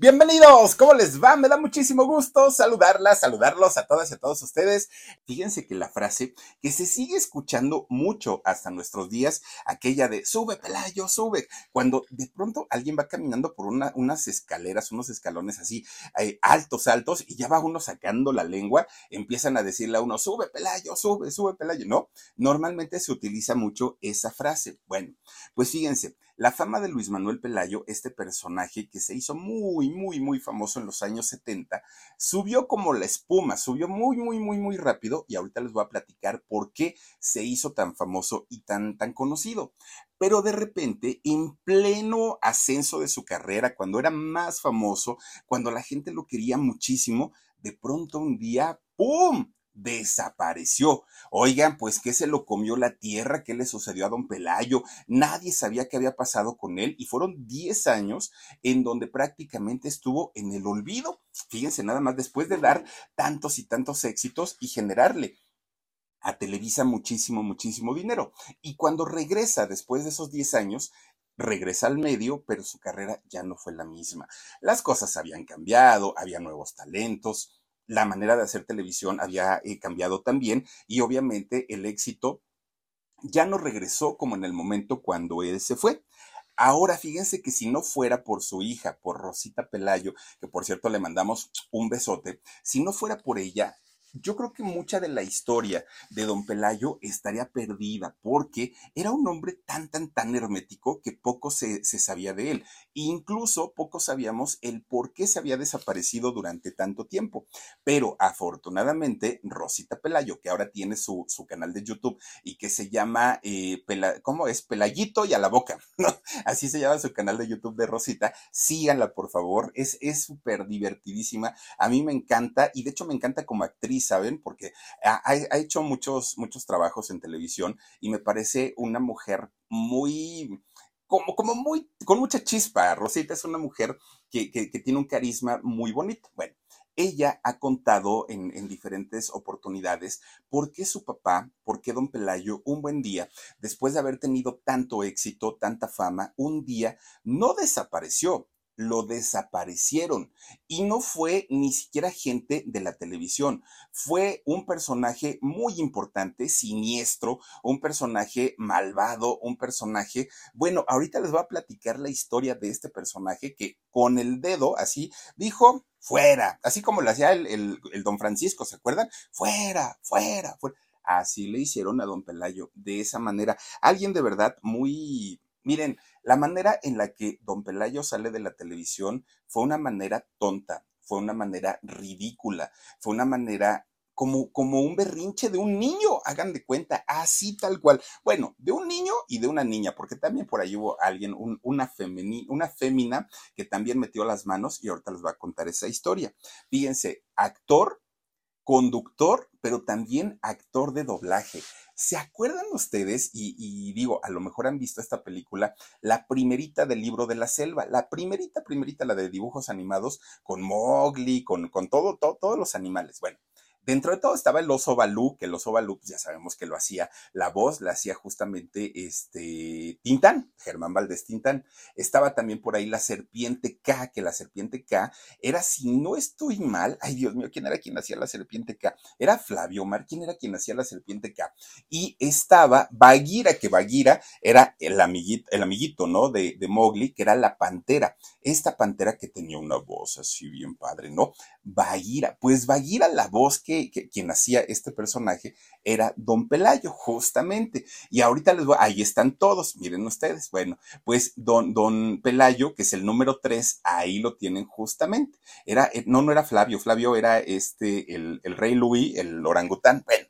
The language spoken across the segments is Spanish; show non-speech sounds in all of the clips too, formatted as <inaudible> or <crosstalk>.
Bienvenidos, ¿cómo les va? Me da muchísimo gusto saludarlas, saludarlos a todas y a todos ustedes. Fíjense que la frase que se sigue escuchando mucho hasta nuestros días, aquella de sube, Pelayo, sube, cuando de pronto alguien va caminando por una, unas escaleras, unos escalones así, eh, altos, altos, y ya va uno sacando la lengua, empiezan a decirle a uno, sube, Pelayo, sube, sube, Pelayo, ¿no? Normalmente se utiliza mucho esa frase. Bueno, pues fíjense, la fama de Luis Manuel Pelayo, este personaje que se hizo muy, muy, muy famoso en los años 70, subió como la espuma, subió muy, muy, muy, muy rápido y ahorita les voy a platicar por qué se hizo tan famoso y tan, tan conocido. Pero de repente, en pleno ascenso de su carrera, cuando era más famoso, cuando la gente lo quería muchísimo, de pronto un día, ¡pum! Desapareció. Oigan, pues ¿qué se lo comió la tierra? ¿Qué le sucedió a don Pelayo? Nadie sabía qué había pasado con él y fueron 10 años en donde prácticamente estuvo en el olvido. Fíjense nada más, después de dar tantos y tantos éxitos y generarle a Televisa muchísimo, muchísimo dinero. Y cuando regresa después de esos 10 años, regresa al medio, pero su carrera ya no fue la misma. Las cosas habían cambiado, había nuevos talentos, la manera de hacer televisión había eh, cambiado también y obviamente el éxito ya no regresó como en el momento cuando él se fue. Ahora fíjense que si no fuera por su hija, por Rosita Pelayo, que por cierto le mandamos un besote, si no fuera por ella, yo creo que mucha de la historia de don Pelayo estaría perdida porque era un hombre tan, tan, tan hermético que poco se, sabía de él. Incluso poco sabíamos el por qué se había desaparecido durante tanto tiempo. Pero afortunadamente, Rosita Pelayo, que ahora tiene su, canal de YouTube y que se llama, eh, ¿cómo es? Pelayito y a la boca, <laughs> ¿no? Así se llama su canal de YouTube de Rosita. Síganla, por favor. Es súper divertidísima. A mí me encanta y de hecho me encanta como actriz ¿saben? Porque ha, hecho muchos, muchos trabajos en televisión y me parece una mujer muy, como, como muy, con mucha chispa. Rosita es una mujer que, que, tiene un carisma muy bonito. Bueno, ella ha contado en, en, diferentes oportunidades por qué su papá, por qué don Pelayo, un buen día, después de haber tenido tanto éxito, tanta fama, un día no desapareció, lo desaparecieron. Y no fue ni siquiera gente de la televisión, fue un personaje muy importante, siniestro, un personaje malvado, un personaje, bueno, ahorita les voy a platicar la historia de este personaje que con el dedo así dijo, fuera, así como lo hacía el, el don Francisco, ¿se acuerdan? Fuera, fuera, fuera. Así le hicieron a don Pelayo, de esa manera. Alguien de verdad muy Miren, la manera en la que don Pelayo sale de la televisión fue una manera tonta, fue una manera ridícula, fue una manera como, como un berrinche de un niño, hagan de cuenta, así tal cual. Bueno, de un niño y de una niña, porque también por ahí hubo alguien, una, una fémina que también metió las manos y ahorita les va a contar esa historia. Fíjense, actor, conductor, pero también actor de doblaje. ¿Se acuerdan ustedes? Y, digo, a lo mejor han visto esta película, la primerita del libro de la selva, la primerita, primerita, la de dibujos animados, con Mowgli, con, con todo, todo, todos los animales. Bueno, dentro de todo estaba el oso Balú, que el oso Balú, pues ya sabemos que lo hacía, la voz la hacía justamente este Tintán, Germán Valdés Tintán. Estaba también por ahí la serpiente K, que la serpiente K era, si no estoy mal, ay Dios mío, ¿quién era quien hacía la serpiente K? Era Flavio Mar, ¿quién era quien hacía la serpiente K? Y estaba Bagheera, que Bagheera era el amiguito, el amiguito ¿no? De, Mowgli, que era la pantera. Esta pantera que tenía una voz así bien padre, ¿no? Bagheera, pues Bagheera, la voz que, quien hacía este personaje era Don Pelayo, justamente. Y ahorita les voy, ahí están todos, miren ustedes. Bueno, pues Don, Don Pelayo, que es el número tres, ahí lo tienen justamente. Era, eh, no, no era Flavio, Flavio era este, el, el rey Louis, el orangután. Bueno,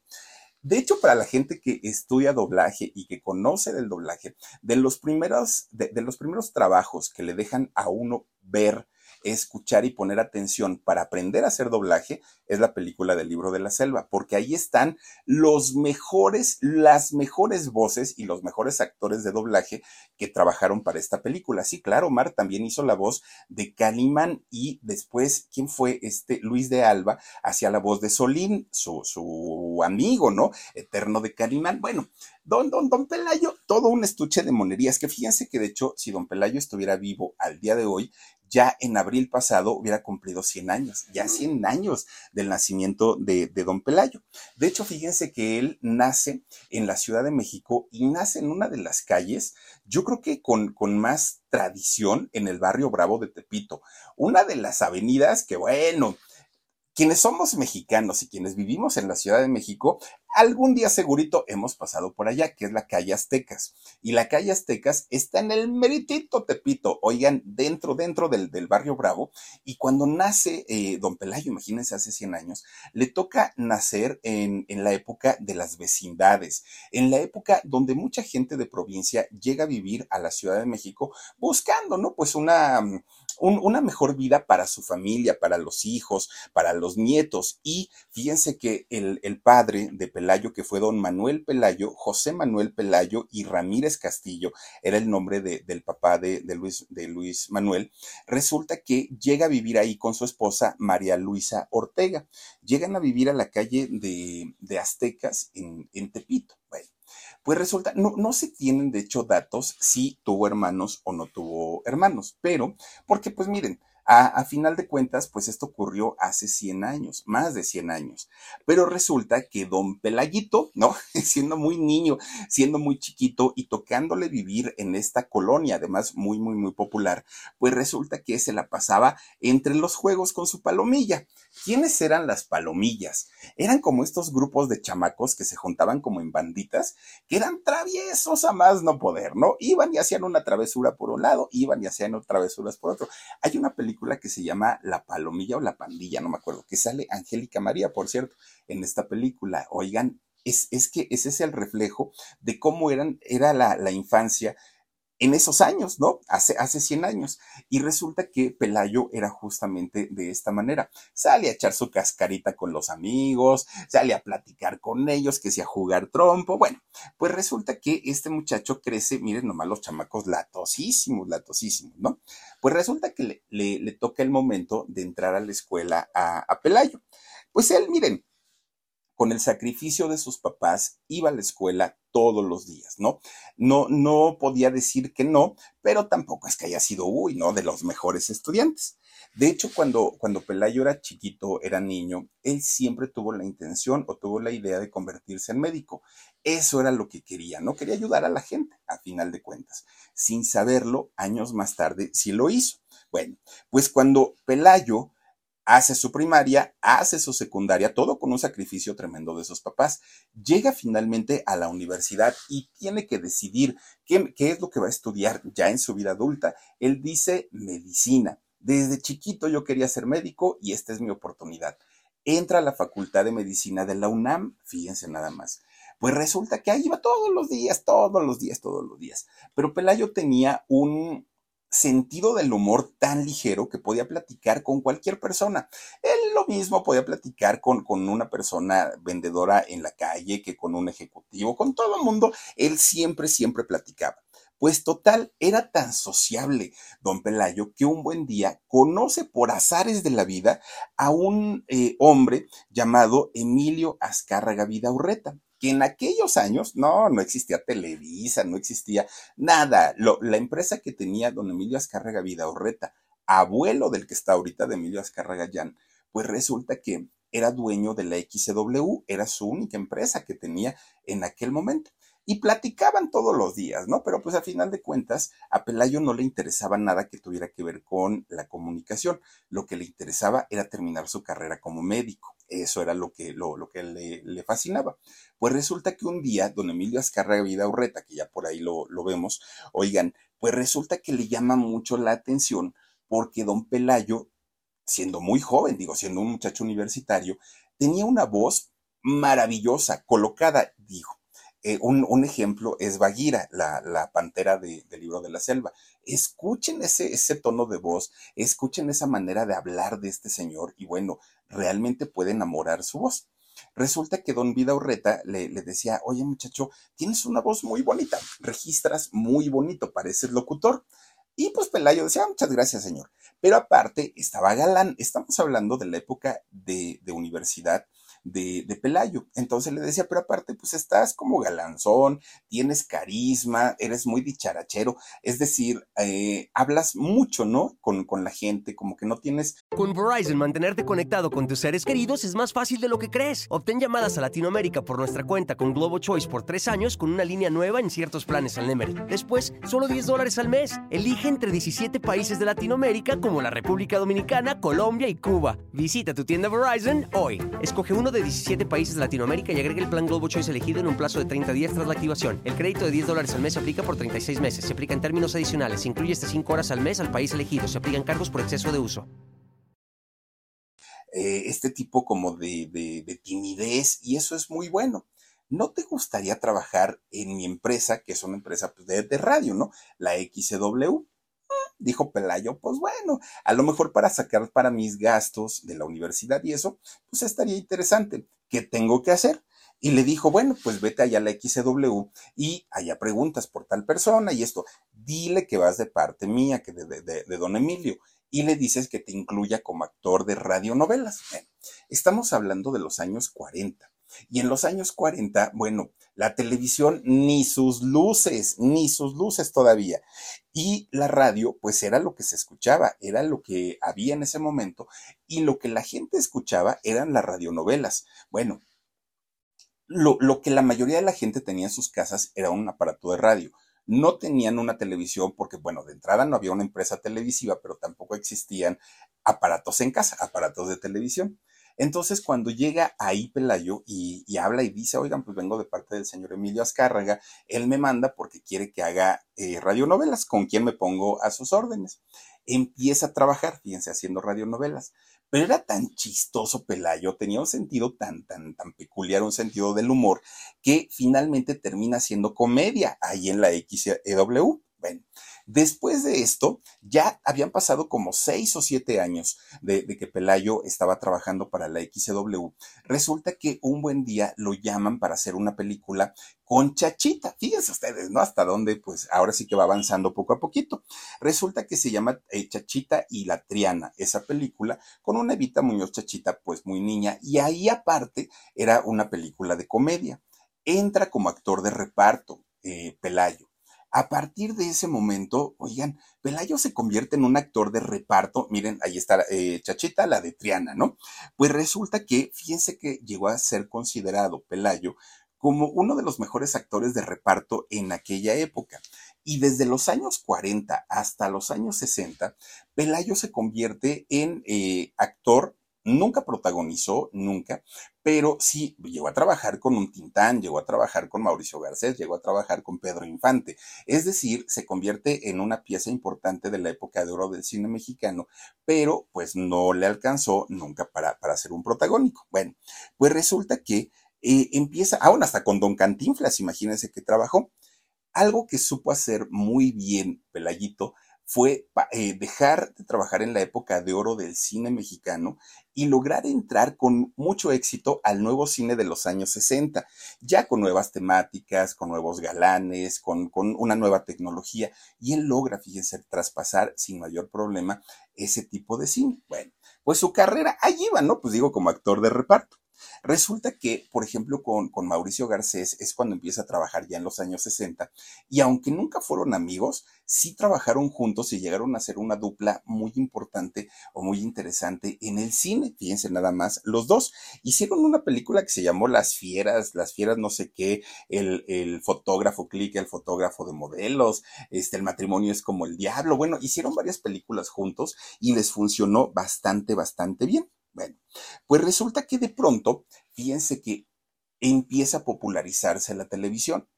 de hecho, para la gente que estudia doblaje y que conoce del doblaje, de los primeros, de los primeros trabajos que le dejan a uno ver escuchar y poner atención para aprender a hacer doblaje es la película del libro de la selva, porque ahí están los mejores, las mejores voces y los mejores actores de doblaje que trabajaron para esta película. Sí, claro, Omar también hizo la voz de Calimán y después, ¿quién fue este? Luis de Alba hacía la voz de Solín, su, su amigo, ¿no? Eterno de Calimán. Bueno, Don, don, don Pelayo, todo un estuche de monerías, que fíjense que de hecho, si don Pelayo estuviera vivo al día de hoy, ya en abril pasado hubiera cumplido 100 años, ya 100 años del nacimiento de, de, don Pelayo. De hecho, fíjense que él nace en la Ciudad de México y nace en una de las calles, yo creo que con, con más tradición en el barrio Bravo de Tepito, una de las avenidas que, bueno, quienes somos mexicanos y quienes vivimos en la Ciudad de México, algún día segurito hemos pasado por allá, que es la calle Aztecas. Y la calle Aztecas está en el meritito Tepito, oigan, dentro, dentro del, del barrio Bravo. Y cuando nace eh, don Pelayo, imagínense hace 100 años, le toca nacer en, en la época de las vecindades, en la época donde mucha gente de provincia llega a vivir a la Ciudad de México buscando, ¿no? Pues una un, una mejor vida para su familia, para los hijos, para los nietos. Y fíjense que el, padre de Pelayo, que fue don Manuel Pelayo, José Manuel Pelayo y Ramírez Castillo, era el nombre de, del papá de, Luis, de Luis Manuel, resulta que llega a vivir ahí con su esposa María Luisa Ortega. Llegan a vivir a la calle de, de Aztecas en, en Tepito. Bueno, pues resulta, no, no se tienen de hecho datos si tuvo hermanos o no tuvo hermanos, pero porque pues miren, a, final de cuentas, pues esto ocurrió hace 100 años, más de 100 años. Pero resulta que don Pelayito, ¿no? <laughs> siendo muy niño, siendo muy chiquito y tocándole vivir en esta colonia, además muy, muy, muy popular, pues resulta que se la pasaba entre los juegos con su palomilla. ¿Quiénes eran las palomillas? Eran como estos grupos de chamacos que se juntaban como en banditas, que eran traviesos a más no poder, ¿no? Iban y hacían una travesura por un lado, iban y hacían travesuras por otro. Hay una película que se llama La Palomilla o La Pandilla, no me acuerdo, que sale Angélica María, por cierto, en esta película. Oigan, es, es que ese es el reflejo de cómo eran, era la, la infancia en esos años, ¿no? Hace, hace 100 años. Y resulta que Pelayo era justamente de esta manera. Sale a echar su cascarita con los amigos, sale a platicar con ellos, que sea jugar trompo. Bueno, pues resulta que este muchacho crece, miren nomás los chamacos latosísimos, latosísimos, ¿no? Pues resulta que le, le, le toca el momento de entrar a la escuela a, a Pelayo. Pues él, miren, con el sacrificio de sus papás, iba a la escuela todos los días, ¿no? No, no podía decir que no, pero tampoco es que haya sido, uy, ¿no? De los mejores estudiantes. De hecho, cuando, cuando Pelayo era chiquito, era niño, él siempre tuvo la intención o tuvo la idea de convertirse en médico. Eso era lo que quería, no quería ayudar a la gente, a final de cuentas. Sin saberlo, años más tarde sí lo hizo. Bueno, pues cuando Pelayo hace su primaria, hace su secundaria, todo con un sacrificio tremendo de sus papás. Llega finalmente a la universidad y tiene que decidir qué, es lo que va a estudiar ya en su vida adulta. Él dice medicina. Desde chiquito yo quería ser médico y esta es mi oportunidad. Entra a la Facultad de Medicina de la UNAM, fíjense nada más. Pues resulta que ahí va todos los días, todos los días, todos los días. Pero Pelayo tenía un, sentido del humor tan ligero que podía platicar con cualquier persona. Él lo mismo podía platicar con, con una persona vendedora en la calle que con un ejecutivo, con todo el mundo. Él siempre, siempre platicaba. Pues total, era tan sociable don Pelayo que un buen día conoce por azares de la vida a un eh, hombre llamado Emilio Azcárraga Vidaurreta que en aquellos años, no, no existía Televisa, no existía nada. la empresa que tenía don Emilio Azcárraga Vidaurreta, abuelo del que está ahorita de Emilio Azcárraga Llán, pues resulta que era dueño de la XW, era su única empresa que tenía en aquel momento. Y platicaban todos los días, ¿no? Pero pues a final de cuentas, a Pelayo no le interesaba nada que tuviera que ver con la comunicación. Lo que le interesaba era terminar su carrera como médico. Eso era lo que, lo, lo que le, le, fascinaba. Pues resulta que un día, don Emilio Azcárraga Vida Urreta, que ya por ahí lo, lo vemos, oigan, pues resulta que le llama mucho la atención porque don Pelayo siendo muy joven, digo, siendo un muchacho universitario, tenía una voz maravillosa, colocada, digo. Eh, un, ejemplo es Bagheera, la, pantera del libro de la selva. Escuchen ese, ese tono de voz, escuchen esa manera de hablar de este señor y bueno, realmente puede enamorar su voz. Resulta que don Vida Urreta le, le, decía, oye muchacho, tienes una voz muy bonita, registras muy bonito, pareces locutor. Y pues Pelayo decía, ah, muchas gracias, señor. Pero aparte, estaba galán. Estamos hablando de la época de, de universidad de, de, Pelayo. Entonces le decía, pero aparte, pues estás como galanzón, tienes carisma, eres muy dicharachero, es decir, eh, hablas mucho, ¿no? Con, con la gente, como que no tienes... Con Verizon, mantenerte conectado con tus seres queridos es más fácil de lo que crees. Obtén llamadas a Latinoamérica por nuestra cuenta con Globo Choice por tres años con una línea nueva en ciertos planes al Nemery. Después, solo 10 dólares al mes. Elige entre 17 países de Latinoamérica como la República Dominicana, Colombia y Cuba. Visita tu tienda Verizon hoy. Escoge uno de 17 países de Latinoamérica y agregue el plan Globo Choice elegido en un plazo de 30 días tras la activación. El crédito de 10 dólares al mes se aplica por 36 meses. Se aplica en términos adicionales. Se incluye hasta 5 horas al mes al país elegido. Se aplican cargos por exceso de uso. Eh, este tipo como de, de, timidez y eso es muy bueno. ¿No te gustaría trabajar en mi empresa, que es una empresa pues, de, de radio, ¿no? La XW dijo Pelayo, pues bueno, a lo mejor para sacar para mis gastos de la universidad y eso, pues estaría interesante. ¿Qué tengo que hacer? Y le dijo, bueno, pues vete allá a la XW y allá preguntas por tal persona y esto. Dile que vas de parte mía, que de, de, de don Emilio. Y le dices que te incluya como actor de radionovelas. estamos hablando de los años 40. Y en los años 40, bueno, la televisión ni sus luces, ni sus luces todavía. Y la radio, pues era lo que se escuchaba, era lo que había en ese momento. Y lo que la gente escuchaba eran las radionovelas. Bueno, lo, lo que la mayoría de la gente tenía en sus casas era un aparato de radio no tenían una televisión porque, bueno, de entrada no había una empresa televisiva, pero tampoco existían aparatos en casa, aparatos de televisión. Entonces, cuando llega ahí Pelayo y, habla y dice, oigan, pues vengo de parte del señor Emilio Azcárraga, él me manda porque quiere que haga eh, radionovelas, con quien me pongo a sus órdenes. Empieza a trabajar, fíjense, haciendo radionovelas. Pero era tan chistoso Pelayo, tenía un sentido tan, tan, tan peculiar, un sentido del humor, que finalmente termina siendo comedia ahí en la XEW. Bueno, Después de esto, ya habían pasado como seis o siete años de, que Pelayo estaba trabajando para la XW. Resulta que un buen día lo llaman para hacer una película con Chachita. Fíjense ustedes, ¿no? Hasta dónde, pues ahora sí que va avanzando poco a poquito. Resulta que se llama eh, Chachita y la Triana, esa película, con una Evita Muñoz Chachita, pues muy niña, y ahí aparte era una película de comedia. Entra como actor de reparto, eh, Pelayo. A partir de ese momento, oigan, Pelayo se convierte en un actor de reparto. Miren, ahí está eh, Chachita, la de Triana, ¿no? Pues resulta que, fíjense que llegó a ser considerado Pelayo como uno de los mejores actores de reparto en aquella época. Y desde los años 40 hasta los años 60, Pelayo se convierte en eh, Nunca protagonizó, nunca, pero sí llegó a trabajar con un Tintán, llegó a trabajar con Mauricio Garcés, llegó a trabajar con Pedro Infante. Es decir, se convierte en una pieza importante de la época de oro del cine mexicano, pero pues no le alcanzó nunca para, para ser un protagónico. Bueno, pues resulta que eh, empieza, aún hasta con Don Cantinflas, imagínense que trabajó. Algo que supo hacer muy bien Pelayito fue eh, dejar de trabajar en la época de oro del cine mexicano y lograr entrar con mucho éxito al nuevo cine de los años 60, ya con nuevas temáticas, con nuevos galanes, con, con una nueva tecnología, y él logra, fíjense, traspasar sin mayor problema ese tipo de cine. Bueno, pues su carrera, ahí iba, ¿no? Pues digo, como actor de reparto. Resulta que, por ejemplo, con, con, Mauricio Garcés es cuando empieza a trabajar ya en los años 60 y aunque nunca fueron amigos, sí trabajaron juntos y llegaron a ser una dupla muy importante o muy interesante en el cine. Fíjense nada más, los dos hicieron una película que se llamó Las Fieras, Las Fieras no sé qué, el, el fotógrafo click, el fotógrafo de modelos, este, el matrimonio es como el diablo. Bueno, hicieron varias películas juntos y les funcionó bastante, bastante bien. Bueno, pues resulta que de pronto, fíjense que empieza a popularizarse la televisión.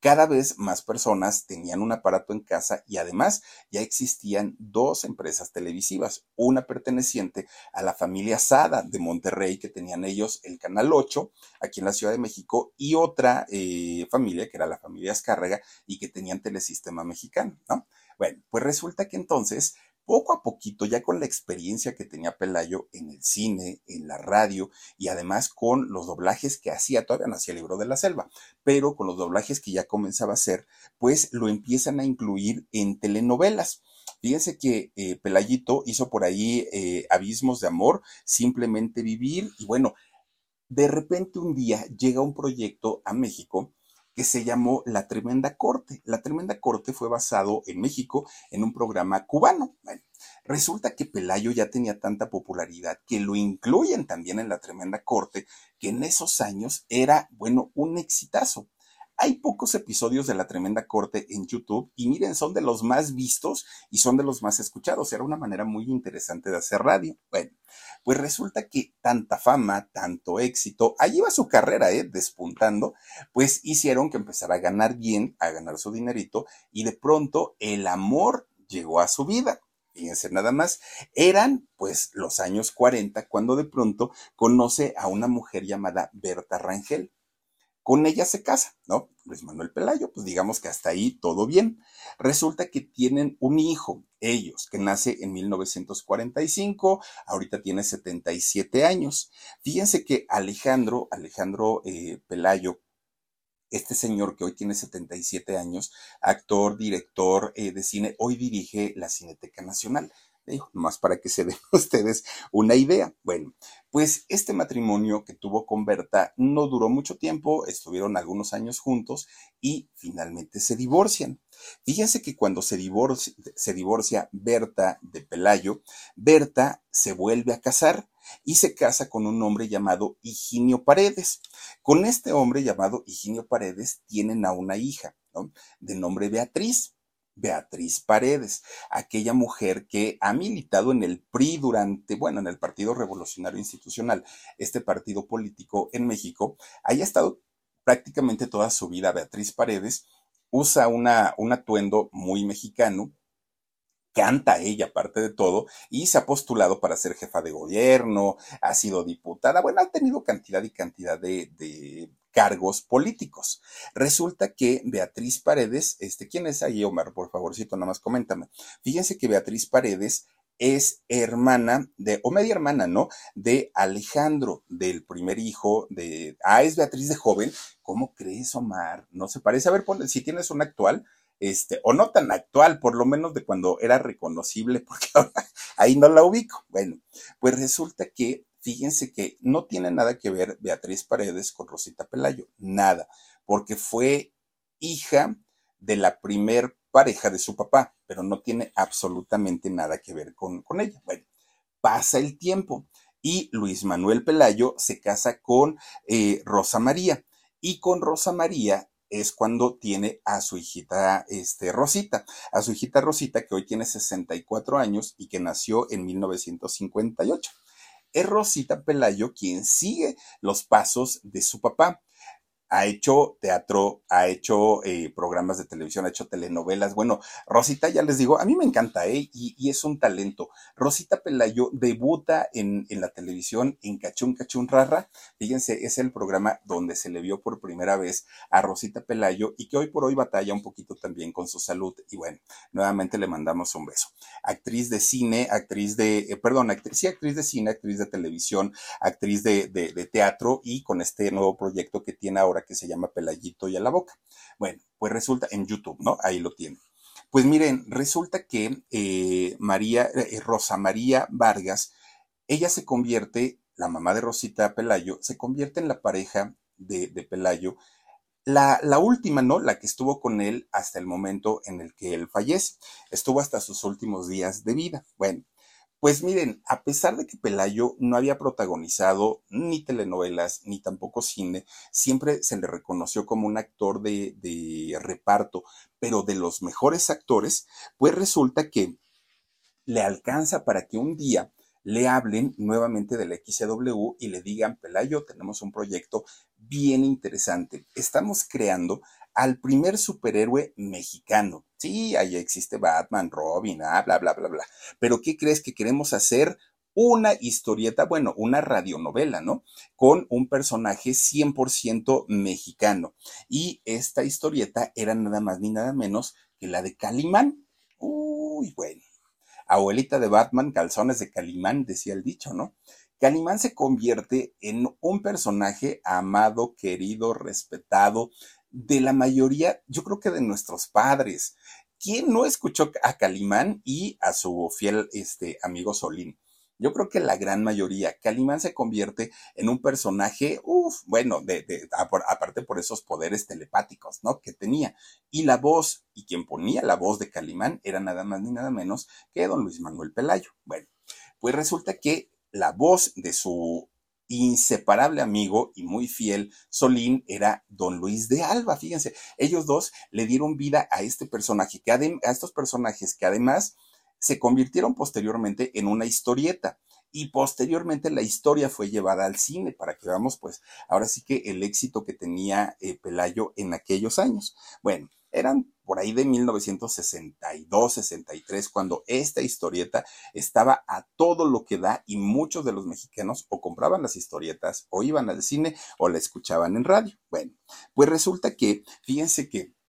Cada vez más personas tenían un aparato en casa y además ya existían dos empresas televisivas, una perteneciente a la familia Sada de Monterrey, que tenían ellos el Canal 8 aquí en la Ciudad de México, y otra eh, familia que era la familia Escárrega y que tenían Telesistema Mexicano, ¿no? Bueno, pues resulta que entonces poco a poquito, ya con la experiencia que tenía Pelayo en el cine, en la radio y además con los doblajes que hacía, todavía no hacía el libro de la selva, pero con los doblajes que ya comenzaba a hacer, pues lo empiezan a incluir en telenovelas. Fíjense que eh, Pelayito hizo por ahí eh, Abismos de Amor, Simplemente Vivir, y bueno, de repente un día llega un proyecto a México que se llamó La Tremenda Corte. La Tremenda Corte fue basado en México en un programa cubano. Bueno, resulta que Pelayo ya tenía tanta popularidad que lo incluyen también en La Tremenda Corte, que en esos años era, bueno, un exitazo. Hay pocos episodios de La Tremenda Corte en YouTube y miren, son de los más vistos y son de los más escuchados. Era una manera muy interesante de hacer radio. Bueno, pues resulta que tanta fama, tanto éxito, ahí va su carrera, ¿eh? Despuntando, pues hicieron que empezara a ganar bien, a ganar su dinerito y de pronto el amor llegó a su vida fíjense nada más, eran pues los años 40 cuando de pronto conoce a una mujer llamada Berta Rangel con ella se casa, ¿no? Luis Manuel Pelayo, pues digamos que hasta ahí todo bien. Resulta que tienen un hijo, ellos, que nace en 1945, ahorita tiene 77 años. Fíjense que Alejandro, Alejandro eh, Pelayo, este señor que hoy tiene 77 años, actor, director eh, de cine, hoy dirige la Cineteca Nacional nomás para que se den <laughs> ustedes una idea. Bueno, pues este matrimonio que tuvo con Berta no duró mucho tiempo, estuvieron algunos años juntos y finalmente se divorcian. Fíjense que cuando se divorcia, se divorcia Berta de Pelayo, Berta se vuelve a casar y se casa con un hombre llamado Higinio Paredes. Con este hombre llamado Higinio Paredes tienen a una hija, ¿no? De nombre Beatriz. Beatriz Paredes, aquella mujer que ha militado en el PRI durante, bueno, en el Partido Revolucionario Institucional, este partido político en México, haya estado prácticamente toda su vida. Beatriz Paredes usa una, un atuendo muy mexicano, canta ella, aparte de todo, y se ha postulado para ser jefa de gobierno, ha sido diputada, bueno, ha tenido cantidad y cantidad de, de cargos políticos. Resulta que Beatriz Paredes, este, ¿quién es ahí, Omar? Por favorcito, nada más coméntame. Fíjense que Beatriz Paredes es hermana de, o media hermana, ¿no? De Alejandro, del primer hijo de, ah, es Beatriz de joven. ¿Cómo crees, Omar? No se parece. A ver, ponle, si tienes una actual, este, o no tan actual, por lo menos de cuando era reconocible, <laughs> porque ahora ahí no la ubico. Bueno, pues resulta que fíjense que no tiene nada que ver Beatriz Paredes con Rosita Pelayo, nada, porque fue hija de la primer pareja de su papá, pero no tiene absolutamente nada que ver con, con ella. Bueno, pasa el tiempo y Luis Manuel Pelayo se casa con eh, Rosa María y con Rosa María es cuando tiene a su hijita este, Rosita, a su hijita Rosita que hoy tiene 64 años y que nació en 1958 es Rosita Pelayo quien sigue los pasos de su papá. Ha hecho teatro, ha hecho eh, programas de televisión, ha hecho telenovelas. Bueno, Rosita, ya les digo, a mí me encanta, ¿eh? Y, es un talento. Rosita Pelayo debuta en, en, la televisión en Cachún Cachún Rara. Fíjense, es el programa donde se le vio por primera vez a Rosita Pelayo y que hoy por hoy batalla un poquito también con su salud. Y bueno, nuevamente le mandamos un beso. Actriz de cine, actriz de, eh, perdón, actriz, sí, actriz de cine, actriz de televisión, actriz de, de teatro y con este nuevo proyecto que tiene ahora que se llama Pelayito y a la boca. Bueno, pues resulta en YouTube, ¿no? Ahí lo tienen. Pues miren, resulta que eh, María, eh, Rosa María Vargas, ella se convierte, la mamá de Rosita Pelayo, se convierte en la pareja de, Pelayo, la, la, última, ¿no? La que estuvo con él hasta el momento en el que él fallece. Estuvo hasta sus últimos días de vida. Bueno, pues miren, a pesar de que Pelayo no había protagonizado ni telenovelas ni tampoco cine, siempre se le reconoció como un actor de, de reparto, pero de los mejores actores, pues resulta que le alcanza para que un día le hablen nuevamente del XCW y le digan, Pelayo, tenemos un proyecto bien interesante. Estamos creando al primer superhéroe mexicano. Sí, ahí existe Batman, Robin, ah, bla, bla, bla, bla. Pero ¿qué crees que queremos hacer? Una historieta, bueno, una radionovela, ¿no? Con un personaje 100% mexicano. Y esta historieta era nada más ni nada menos que la de Calimán. Uy, bueno. Abuelita de Batman, calzones de Calimán, decía el dicho, ¿no? Calimán se convierte en un personaje amado, querido, respetado, de la mayoría, yo creo que de nuestros padres. ¿Quién no escuchó a Calimán y a su fiel este, amigo Solín? Yo creo que la gran mayoría. Calimán se convierte en un personaje, uff, bueno, de, aparte por esos poderes telepáticos, ¿no? Que tenía. Y la voz, y quien ponía la voz de Calimán era nada más ni nada menos que don Luis Manuel Pelayo. Bueno, pues resulta que la voz de su inseparable amigo y muy fiel Solín era don Luis de Alba. Fíjense, ellos dos le dieron vida a este personaje, que a estos personajes que además se convirtieron posteriormente en una historieta. Y posteriormente la historia fue llevada al cine para que veamos, pues, ahora sí que el éxito que tenía eh, Pelayo en aquellos años. Bueno, eran por ahí de 1962, 63, cuando esta historieta estaba a todo lo que da y muchos de los mexicanos o compraban las historietas o iban al cine o la escuchaban en radio. Bueno, pues resulta que, fíjense que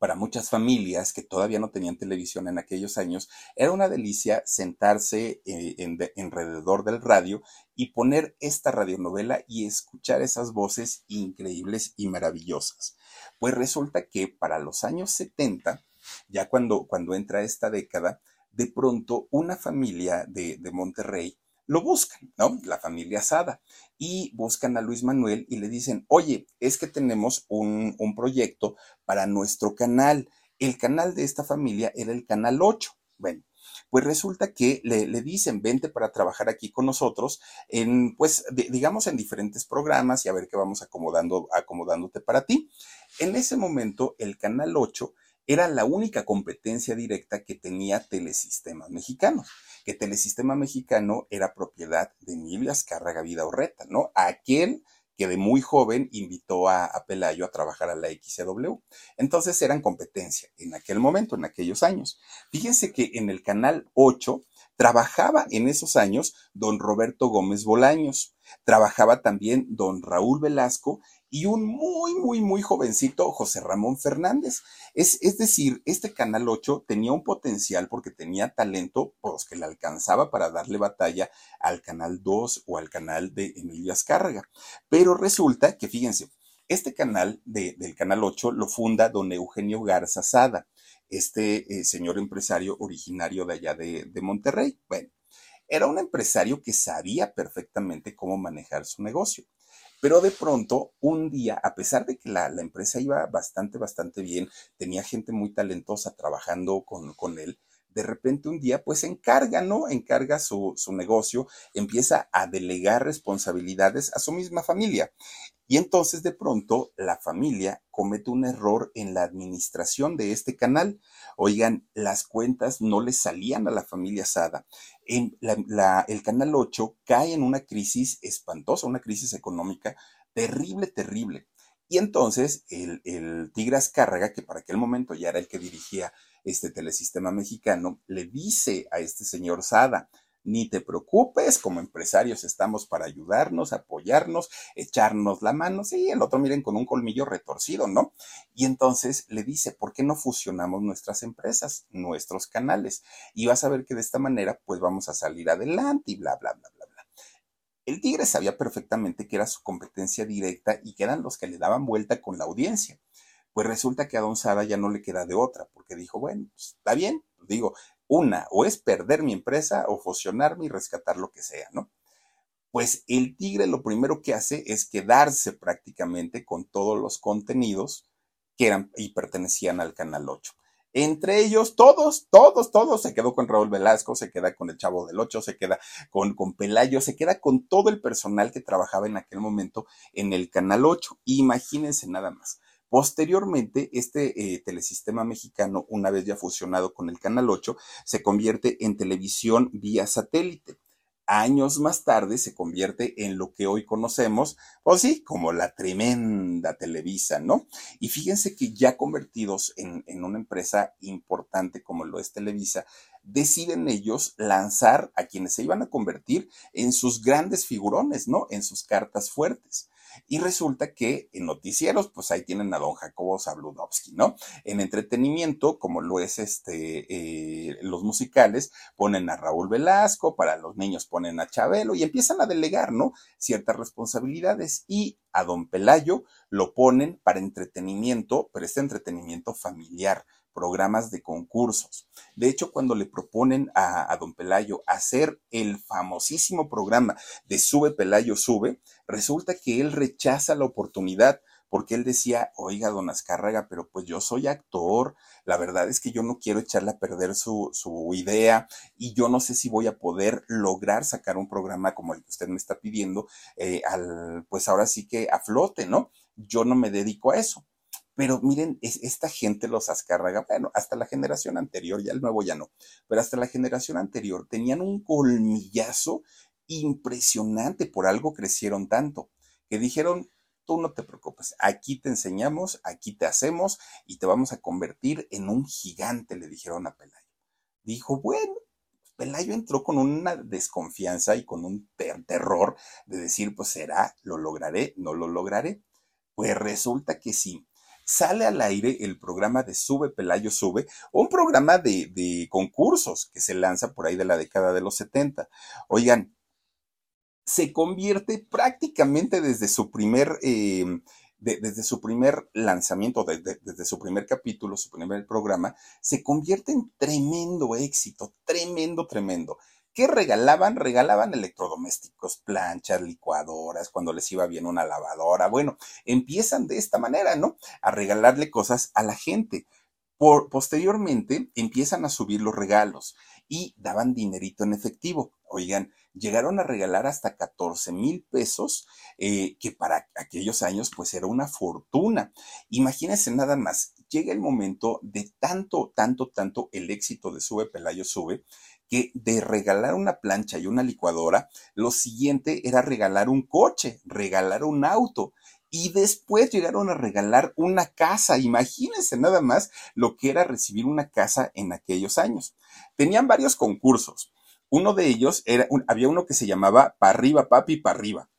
para muchas familias que todavía no tenían televisión en aquellos años, era una delicia sentarse eh, en, alrededor del radio y poner esta radionovela y escuchar esas voces increíbles y maravillosas. Pues resulta que para los años 70, ya cuando, cuando entra esta década, de pronto una familia de, de Monterrey lo buscan, ¿no? La familia Sada. Y buscan a Luis Manuel y le dicen, oye, es que tenemos un, un proyecto para nuestro canal. El canal de esta familia era el canal 8. Bueno, pues resulta que le, le, dicen, vente para trabajar aquí con nosotros en, pues, digamos, en diferentes programas y a ver qué vamos acomodando, acomodándote para ti. En ese momento, el Canal 8 era la única competencia directa que tenía Telesistemas Mexicanos que Telesistema Mexicano era propiedad de Emilio Azcárraga Vida Orreta, ¿no? Aquel que de muy joven invitó a, Pelayo a trabajar a la XCW. Entonces eran competencia en aquel momento, en aquellos años. Fíjense que en el canal 8 trabajaba en esos años don Roberto Gómez Bolaños, trabajaba también don Raúl Velasco y un muy, muy, muy jovencito José Ramón Fernández. Es, es decir, este Canal 8 tenía un potencial porque tenía talento, los que le alcanzaba para darle batalla al Canal 2 o al canal de Emilio Azcárraga. Pero resulta que, fíjense, este canal de, del Canal 8 lo funda don Eugenio Garza Sada, este eh, señor empresario originario de allá de, de Monterrey. Bueno, era un empresario que sabía perfectamente cómo manejar su negocio. Pero de pronto, un día, a pesar de que la, empresa iba bastante, bastante bien, tenía gente muy talentosa trabajando con, con él, de repente un día pues encarga, ¿no? Encarga su, su, negocio, empieza a delegar responsabilidades a su misma familia. Y entonces de pronto la familia comete un error en la administración de este canal. Oigan, las cuentas no le salían a la familia Sada. El canal 8 cae en una crisis espantosa, una crisis económica terrible, terrible. Y entonces el, el Cárraga, que para aquel momento ya era el que dirigía este telesistema mexicano, le dice a este señor Sada, ni te preocupes, como empresarios estamos para ayudarnos, apoyarnos, echarnos la mano. Sí, el otro miren con un colmillo retorcido, ¿no? Y entonces le dice, ¿por qué no fusionamos nuestras empresas, nuestros canales? Y vas a ver que de esta manera pues vamos a salir adelante y bla, bla, bla, bla, bla. El tigre sabía perfectamente que era su competencia directa y que eran los que le daban vuelta con la audiencia. Pues resulta que a Don Sada ya no le queda de otra, porque dijo, bueno, pues, está bien, digo, una, o es perder mi empresa o fusionarme y rescatar lo que sea, ¿no? Pues el tigre lo primero que hace es quedarse prácticamente con todos los contenidos que eran y pertenecían al Canal 8. Entre ellos, todos, todos, todos, se quedó con Raúl Velasco, se queda con el Chavo del 8, se queda con, con Pelayo, se queda con todo el personal que trabajaba en aquel momento en el Canal 8. Imagínense nada más. Posteriormente, este eh, telesistema mexicano, una vez ya fusionado con el Canal 8, se convierte en televisión vía satélite. Años más tarde se convierte en lo que hoy conocemos, o pues sí, como la tremenda Televisa, ¿no? Y fíjense que ya convertidos en, en una empresa importante como lo es Televisa, deciden ellos lanzar a quienes se iban a convertir en sus grandes figurones, ¿no? En sus cartas fuertes. Y resulta que en noticieros, pues ahí tienen a don Jacobo Zabludowski, ¿no? En entretenimiento, como lo es este, eh, los musicales, ponen a Raúl Velasco, para los niños ponen a Chabelo y empiezan a delegar, ¿no? Ciertas responsabilidades y a don Pelayo lo ponen para entretenimiento, pero este entretenimiento familiar programas de concursos. De hecho, cuando le proponen a, don Pelayo hacer el famosísimo programa de Sube Pelayo Sube, resulta que él rechaza la oportunidad porque él decía, oiga, don Azcárraga, pero pues yo soy actor, la verdad es que yo no quiero echarle a perder su, su, idea y yo no sé si voy a poder lograr sacar un programa como el que usted me está pidiendo, eh, al, pues ahora sí que a flote, ¿no? Yo no me dedico a eso. Pero miren, esta gente, los Azcárraga, bueno, hasta la generación anterior, ya el nuevo ya no, pero hasta la generación anterior tenían un colmillazo impresionante, por algo crecieron tanto, que dijeron, tú no te preocupes, aquí te enseñamos, aquí te hacemos y te vamos a convertir en un gigante, le dijeron a Pelayo. Dijo, bueno, Pelayo entró con una desconfianza y con un terror de decir, pues será, lo lograré, no lo lograré. Pues resulta que sí, sale al aire el programa de Sube Pelayo Sube, un programa de, concursos que se lanza por ahí de la década de los 70. Oigan, se convierte prácticamente desde su primer, eh, desde su primer lanzamiento, desde su primer capítulo, su primer programa, se convierte en tremendo éxito, tremendo, tremendo. ¿Qué regalaban? Regalaban electrodomésticos, planchas, licuadoras, cuando les iba bien una lavadora. Bueno, empiezan de esta manera, ¿no? A regalarle cosas a la gente. Por, posteriormente empiezan a subir los regalos y daban dinerito en efectivo. Oigan, llegaron a regalar hasta 14 mil pesos, eh, que para aquellos años pues era una fortuna. Imagínense nada más, llega el momento de tanto, tanto, tanto el éxito de Sube Pelayo Sube, que de regalar una plancha y una licuadora, lo siguiente era regalar un coche, regalar un auto. Y después llegaron a regalar una casa. Imagínense nada más lo que era recibir una casa en aquellos años. Tenían varios concursos. Uno de ellos era, había uno que se llamaba Pa' arriba, papi, pa' arriba.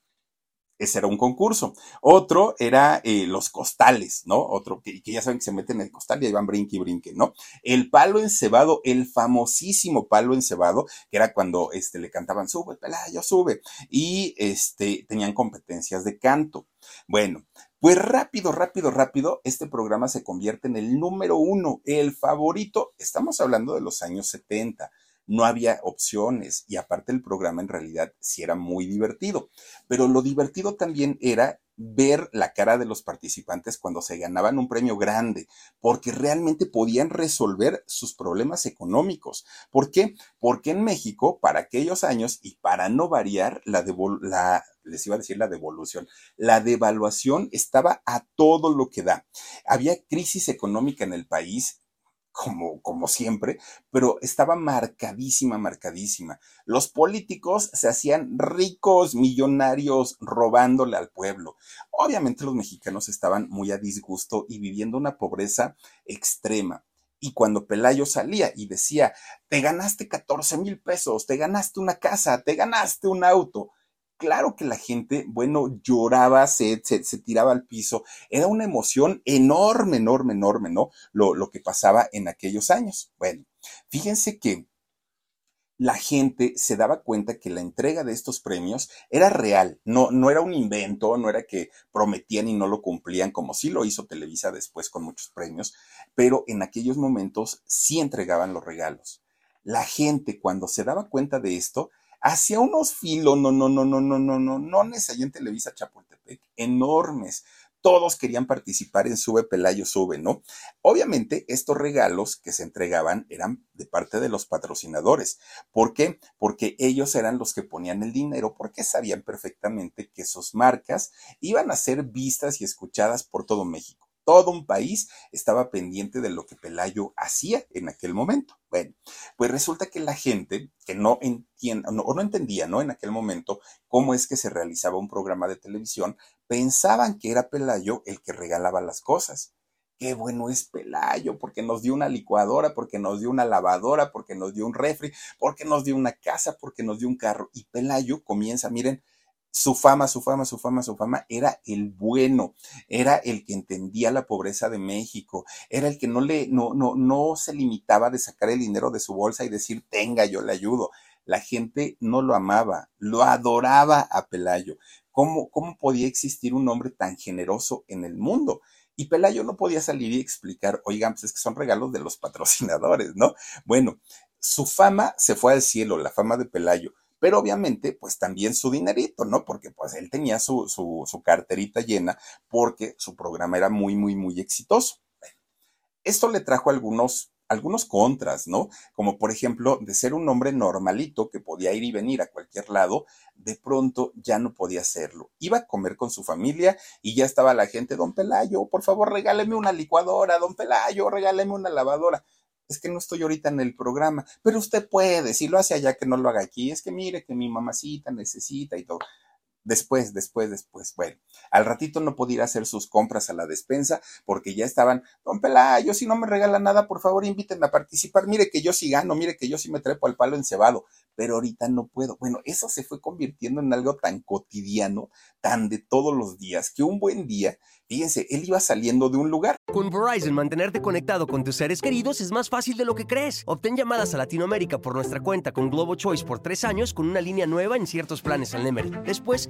Ese era un concurso. Otro era eh, los costales, ¿no? Otro que, ya saben que se meten en el costal y ahí van brinque y brinque, ¿no? El palo encebado, el famosísimo palo encebado, que era cuando este, le cantaban, sube, Pelayo, sube. Y este, tenían competencias de canto. Bueno, pues rápido, rápido, rápido, este programa se convierte en el número uno, el favorito. Estamos hablando de los años 70 no había opciones y aparte el programa en realidad sí era muy divertido. Pero lo divertido también era ver la cara de los participantes cuando se ganaban un premio grande, porque realmente podían resolver sus problemas económicos. ¿Por qué? Porque en México, para aquellos años, y para no variar, la, les iba a decir la devolución, la devaluación estaba a todo lo que da. Había crisis económica en el país como, como siempre, pero estaba marcadísima, marcadísima. Los políticos se hacían ricos, millonarios, robándole al pueblo. Obviamente los mexicanos estaban muy a disgusto y viviendo una pobreza extrema. Y cuando Pelayo salía y decía, te ganaste 14 mil pesos, te ganaste una casa, te ganaste un auto, claro que la gente, bueno, lloraba, se, se, tiraba al piso. Era una emoción enorme, enorme, enorme, ¿no? Lo, lo que pasaba en aquellos años. Bueno, fíjense que la gente se daba cuenta que la entrega de estos premios era real, no, no era un invento, no era que prometían y no lo cumplían, como sí lo hizo Televisa después con muchos premios, pero en aquellos momentos sí entregaban los regalos. La gente cuando se daba cuenta de esto, hacía unos filos, no, no, no, no, no, no, no, no, no, allá en Televisa Chapultepec, enormes. Todos querían participar en Sube Pelayo Sube, ¿no? Obviamente, estos regalos que se entregaban eran de parte de los patrocinadores. ¿Por qué? Porque ellos eran los que ponían el dinero, porque sabían perfectamente que sus marcas iban a ser vistas y escuchadas por todo México todo un país estaba pendiente de lo que Pelayo hacía en aquel momento. Bueno, pues resulta que la gente que no entiende o no entendía, ¿no? En aquel momento cómo es que se realizaba un programa de televisión, pensaban que era Pelayo el que regalaba las cosas. Qué bueno es Pelayo, porque nos dio una licuadora, porque nos dio una lavadora, porque nos dio un refri, porque nos dio una casa, porque nos dio un carro. Y Pelayo comienza, miren, su fama, su fama, su fama, su fama era el bueno, era el que entendía la pobreza de México, era el que no le, no, no, no se limitaba de sacar el dinero de su bolsa y decir, tenga, yo le ayudo. La gente no lo amaba, lo adoraba a Pelayo. ¿Cómo, cómo podía existir un hombre tan generoso en el mundo? Y Pelayo no podía salir y explicar, oigan, pues es que son regalos de los patrocinadores, ¿no? Bueno, su fama se fue al cielo, la fama de Pelayo pero obviamente pues también su dinerito, ¿no? Porque pues él tenía su, su, su carterita llena porque su programa era muy, muy, muy exitoso. Esto le trajo algunos algunos contras, ¿no? Como por ejemplo, de ser un hombre normalito que podía ir y venir a cualquier lado, de pronto ya no podía hacerlo. Iba a comer con su familia y ya estaba la gente, don Pelayo, por favor regáleme una licuadora, don Pelayo, regáleme una lavadora es que no estoy ahorita en el programa, pero usted puede, si lo hace allá, que no lo haga aquí, es que mire que mi mamacita necesita y todo. Después, después, después. Bueno, al ratito no podía hacer sus compras a la despensa porque ya estaban, don Pelayo, si no me regala nada, por favor invítenme a participar. Mire que yo sí gano, mire que yo sí me trepo al palo encebado, pero ahorita no puedo. Bueno, eso se fue convirtiendo en algo tan cotidiano, tan de todos los días, que un buen día Fíjense, él iba saliendo de un lugar. Con Verizon, mantenerte conectado con tus seres queridos es más fácil de lo que crees. Obtén llamadas a Latinoamérica por nuestra cuenta con Globo Choice por tres años con una línea nueva en ciertos planes al Nemery. Después,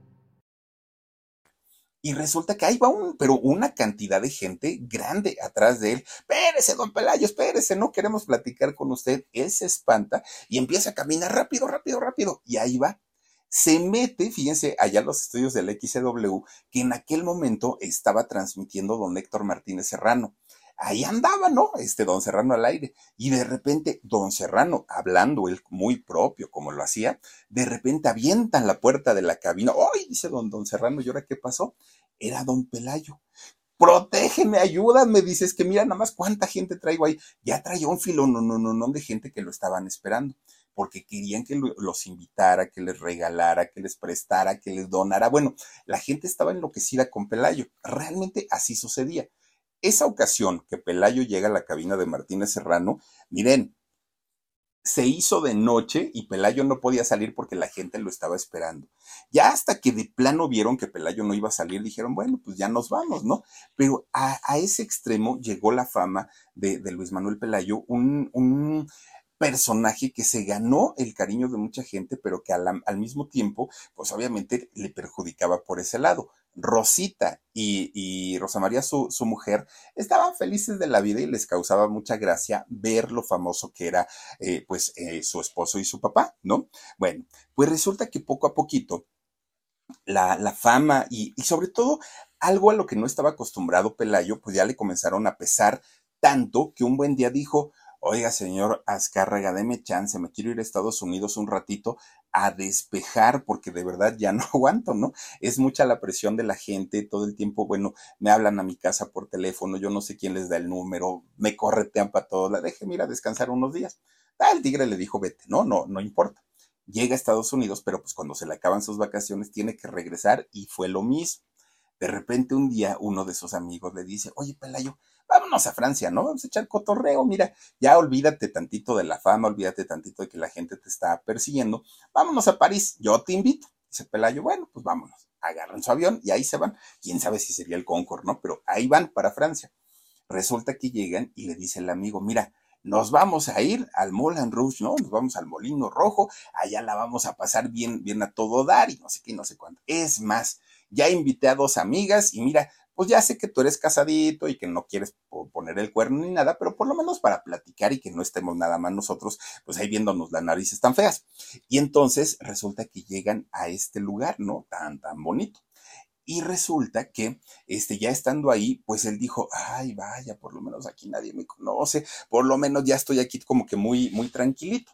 Y resulta que ahí va un, pero una cantidad de gente grande atrás de él. Espérese, don Pelayo, espérese, no queremos platicar con usted. Él se espanta y empieza a caminar rápido, rápido, rápido. Y ahí va. Se mete, fíjense, allá los estudios del XCW, que en aquel momento estaba transmitiendo don Héctor Martínez Serrano ahí andaba, ¿no? Este don Serrano al aire. Y de repente, don Serrano, hablando él muy propio, como lo hacía, de repente avientan la puerta de la cabina. ¡Ay! Dice don, don Serrano, ¿y ahora qué pasó? Era don Pelayo. Protégeme, ayúdame, dices que mira nada más cuánta gente traigo ahí. Ya traía un filón, no, no, no, de gente que lo estaban esperando porque querían que los invitara, que les regalara, que les prestara, que les donara. Bueno, la gente estaba enloquecida con Pelayo. Realmente así sucedía. Esa ocasión que Pelayo llega a la cabina de Martínez Serrano, miren, se hizo de noche y Pelayo no podía salir porque la gente lo estaba esperando. Ya hasta que de plano vieron que Pelayo no iba a salir, dijeron, bueno, pues ya nos vamos, ¿no? Pero a, ese extremo llegó la fama de, Luis Manuel Pelayo, un, personaje que se ganó el cariño de mucha gente, pero que al, al mismo tiempo, pues obviamente le perjudicaba por ese lado. Rosita y, Rosa María, su, mujer, estaban felices de la vida y les causaba mucha gracia ver lo famoso que era, eh, pues, eh, su esposo y su papá, ¿no? Bueno, pues resulta que poco a poquito la, la fama y, y sobre todo algo a lo que no estaba acostumbrado Pelayo, pues ya le comenzaron a pesar tanto que un buen día dijo, Oiga, señor Azcárraga, deme chance, me quiero ir a Estados Unidos un ratito a despejar porque de verdad ya <laughs> no aguanto, ¿no? Es mucha la presión de la gente, todo el tiempo, bueno, me hablan a mi casa por teléfono, yo no sé quién les da el número, me corretean para todo, la deje, mira, descansar unos días. Ah, el tigre le dijo, vete, no, no, no importa. Llega a Estados Unidos, pero pues cuando se le acaban sus vacaciones tiene que regresar y fue lo mismo. De repente un día uno de sus amigos le dice, oye, Pelayo, vámonos a Francia, ¿no? Vamos a echar cotorreo, mira, ya olvídate tantito de la fama, olvídate tantito de que la gente te está persiguiendo, vámonos a París, yo te invito. Dice Pelayo, bueno, pues vámonos. Agarran su avión y ahí se van. Quién sabe si sería el Concorde, ¿no? Pero ahí van para Francia. Resulta que llegan y le dice el amigo, mira, nos vamos a ir al Moulin Rouge, ¿no? Nos vamos al Molino Rojo, allá la vamos a pasar bien, bien a todo dar y no sé qué, no sé cuánto. Es más, ya invité a dos amigas y mira, pues ya sé que tú eres casadito y que no quieres poner el cuerno ni nada, pero por lo menos para platicar y que no estemos nada más nosotros, pues ahí viéndonos las narices tan feas. Y entonces resulta que llegan a este lugar, ¿no? Tan, tan bonito. Y resulta que, este, ya estando ahí, pues él dijo, ay, vaya, por lo menos aquí nadie me conoce, por lo menos ya estoy aquí como que muy, muy tranquilito.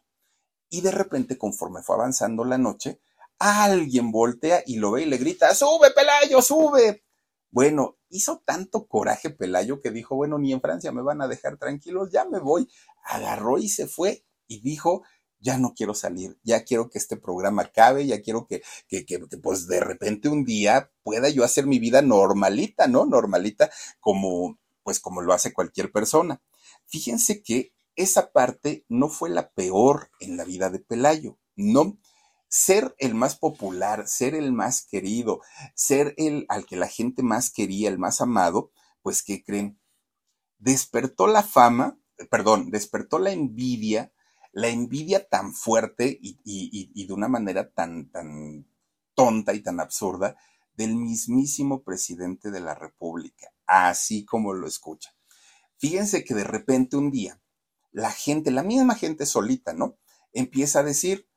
Y de repente, conforme fue avanzando la noche, alguien voltea y lo ve y le grita, sube, Pelayo, sube. Bueno, hizo tanto coraje Pelayo que dijo, bueno, ni en Francia me van a dejar tranquilos, ya me voy. Agarró y se fue y dijo, ya no quiero salir, ya quiero que este programa acabe, ya quiero que, que, que, pues de repente un día pueda yo hacer mi vida normalita, ¿no? Normalita como, pues como lo hace cualquier persona. Fíjense que esa parte no fue la peor en la vida de Pelayo, no ser el más popular, ser el más querido, ser el al que la gente más quería, el más amado, pues ¿qué creen? Despertó la fama, perdón, despertó la envidia, la envidia tan fuerte y, y de una manera tan, tan tonta y tan absurda del mismísimo presidente de la República, así como lo escucha. Fíjense que de repente un día, la gente, la misma gente solita, ¿no? Empieza a decir,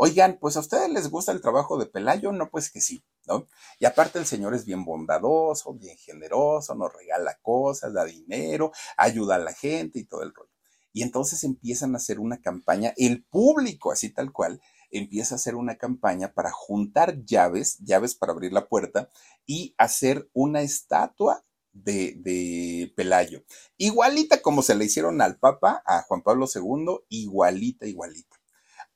Oigan, pues a ustedes les gusta el trabajo de Pelayo, no, pues que sí, ¿no? Y aparte el señor es bien bondadoso, bien generoso, nos regala cosas, da dinero, ayuda a la gente y todo el rollo. Y entonces empiezan a hacer una campaña, el público, así tal cual, empieza a hacer una campaña para juntar llaves, llaves para abrir la puerta y hacer una estatua de, de, Pelayo. Igualita como se le hicieron al Papa, a Juan Pablo II, igualita, igualita.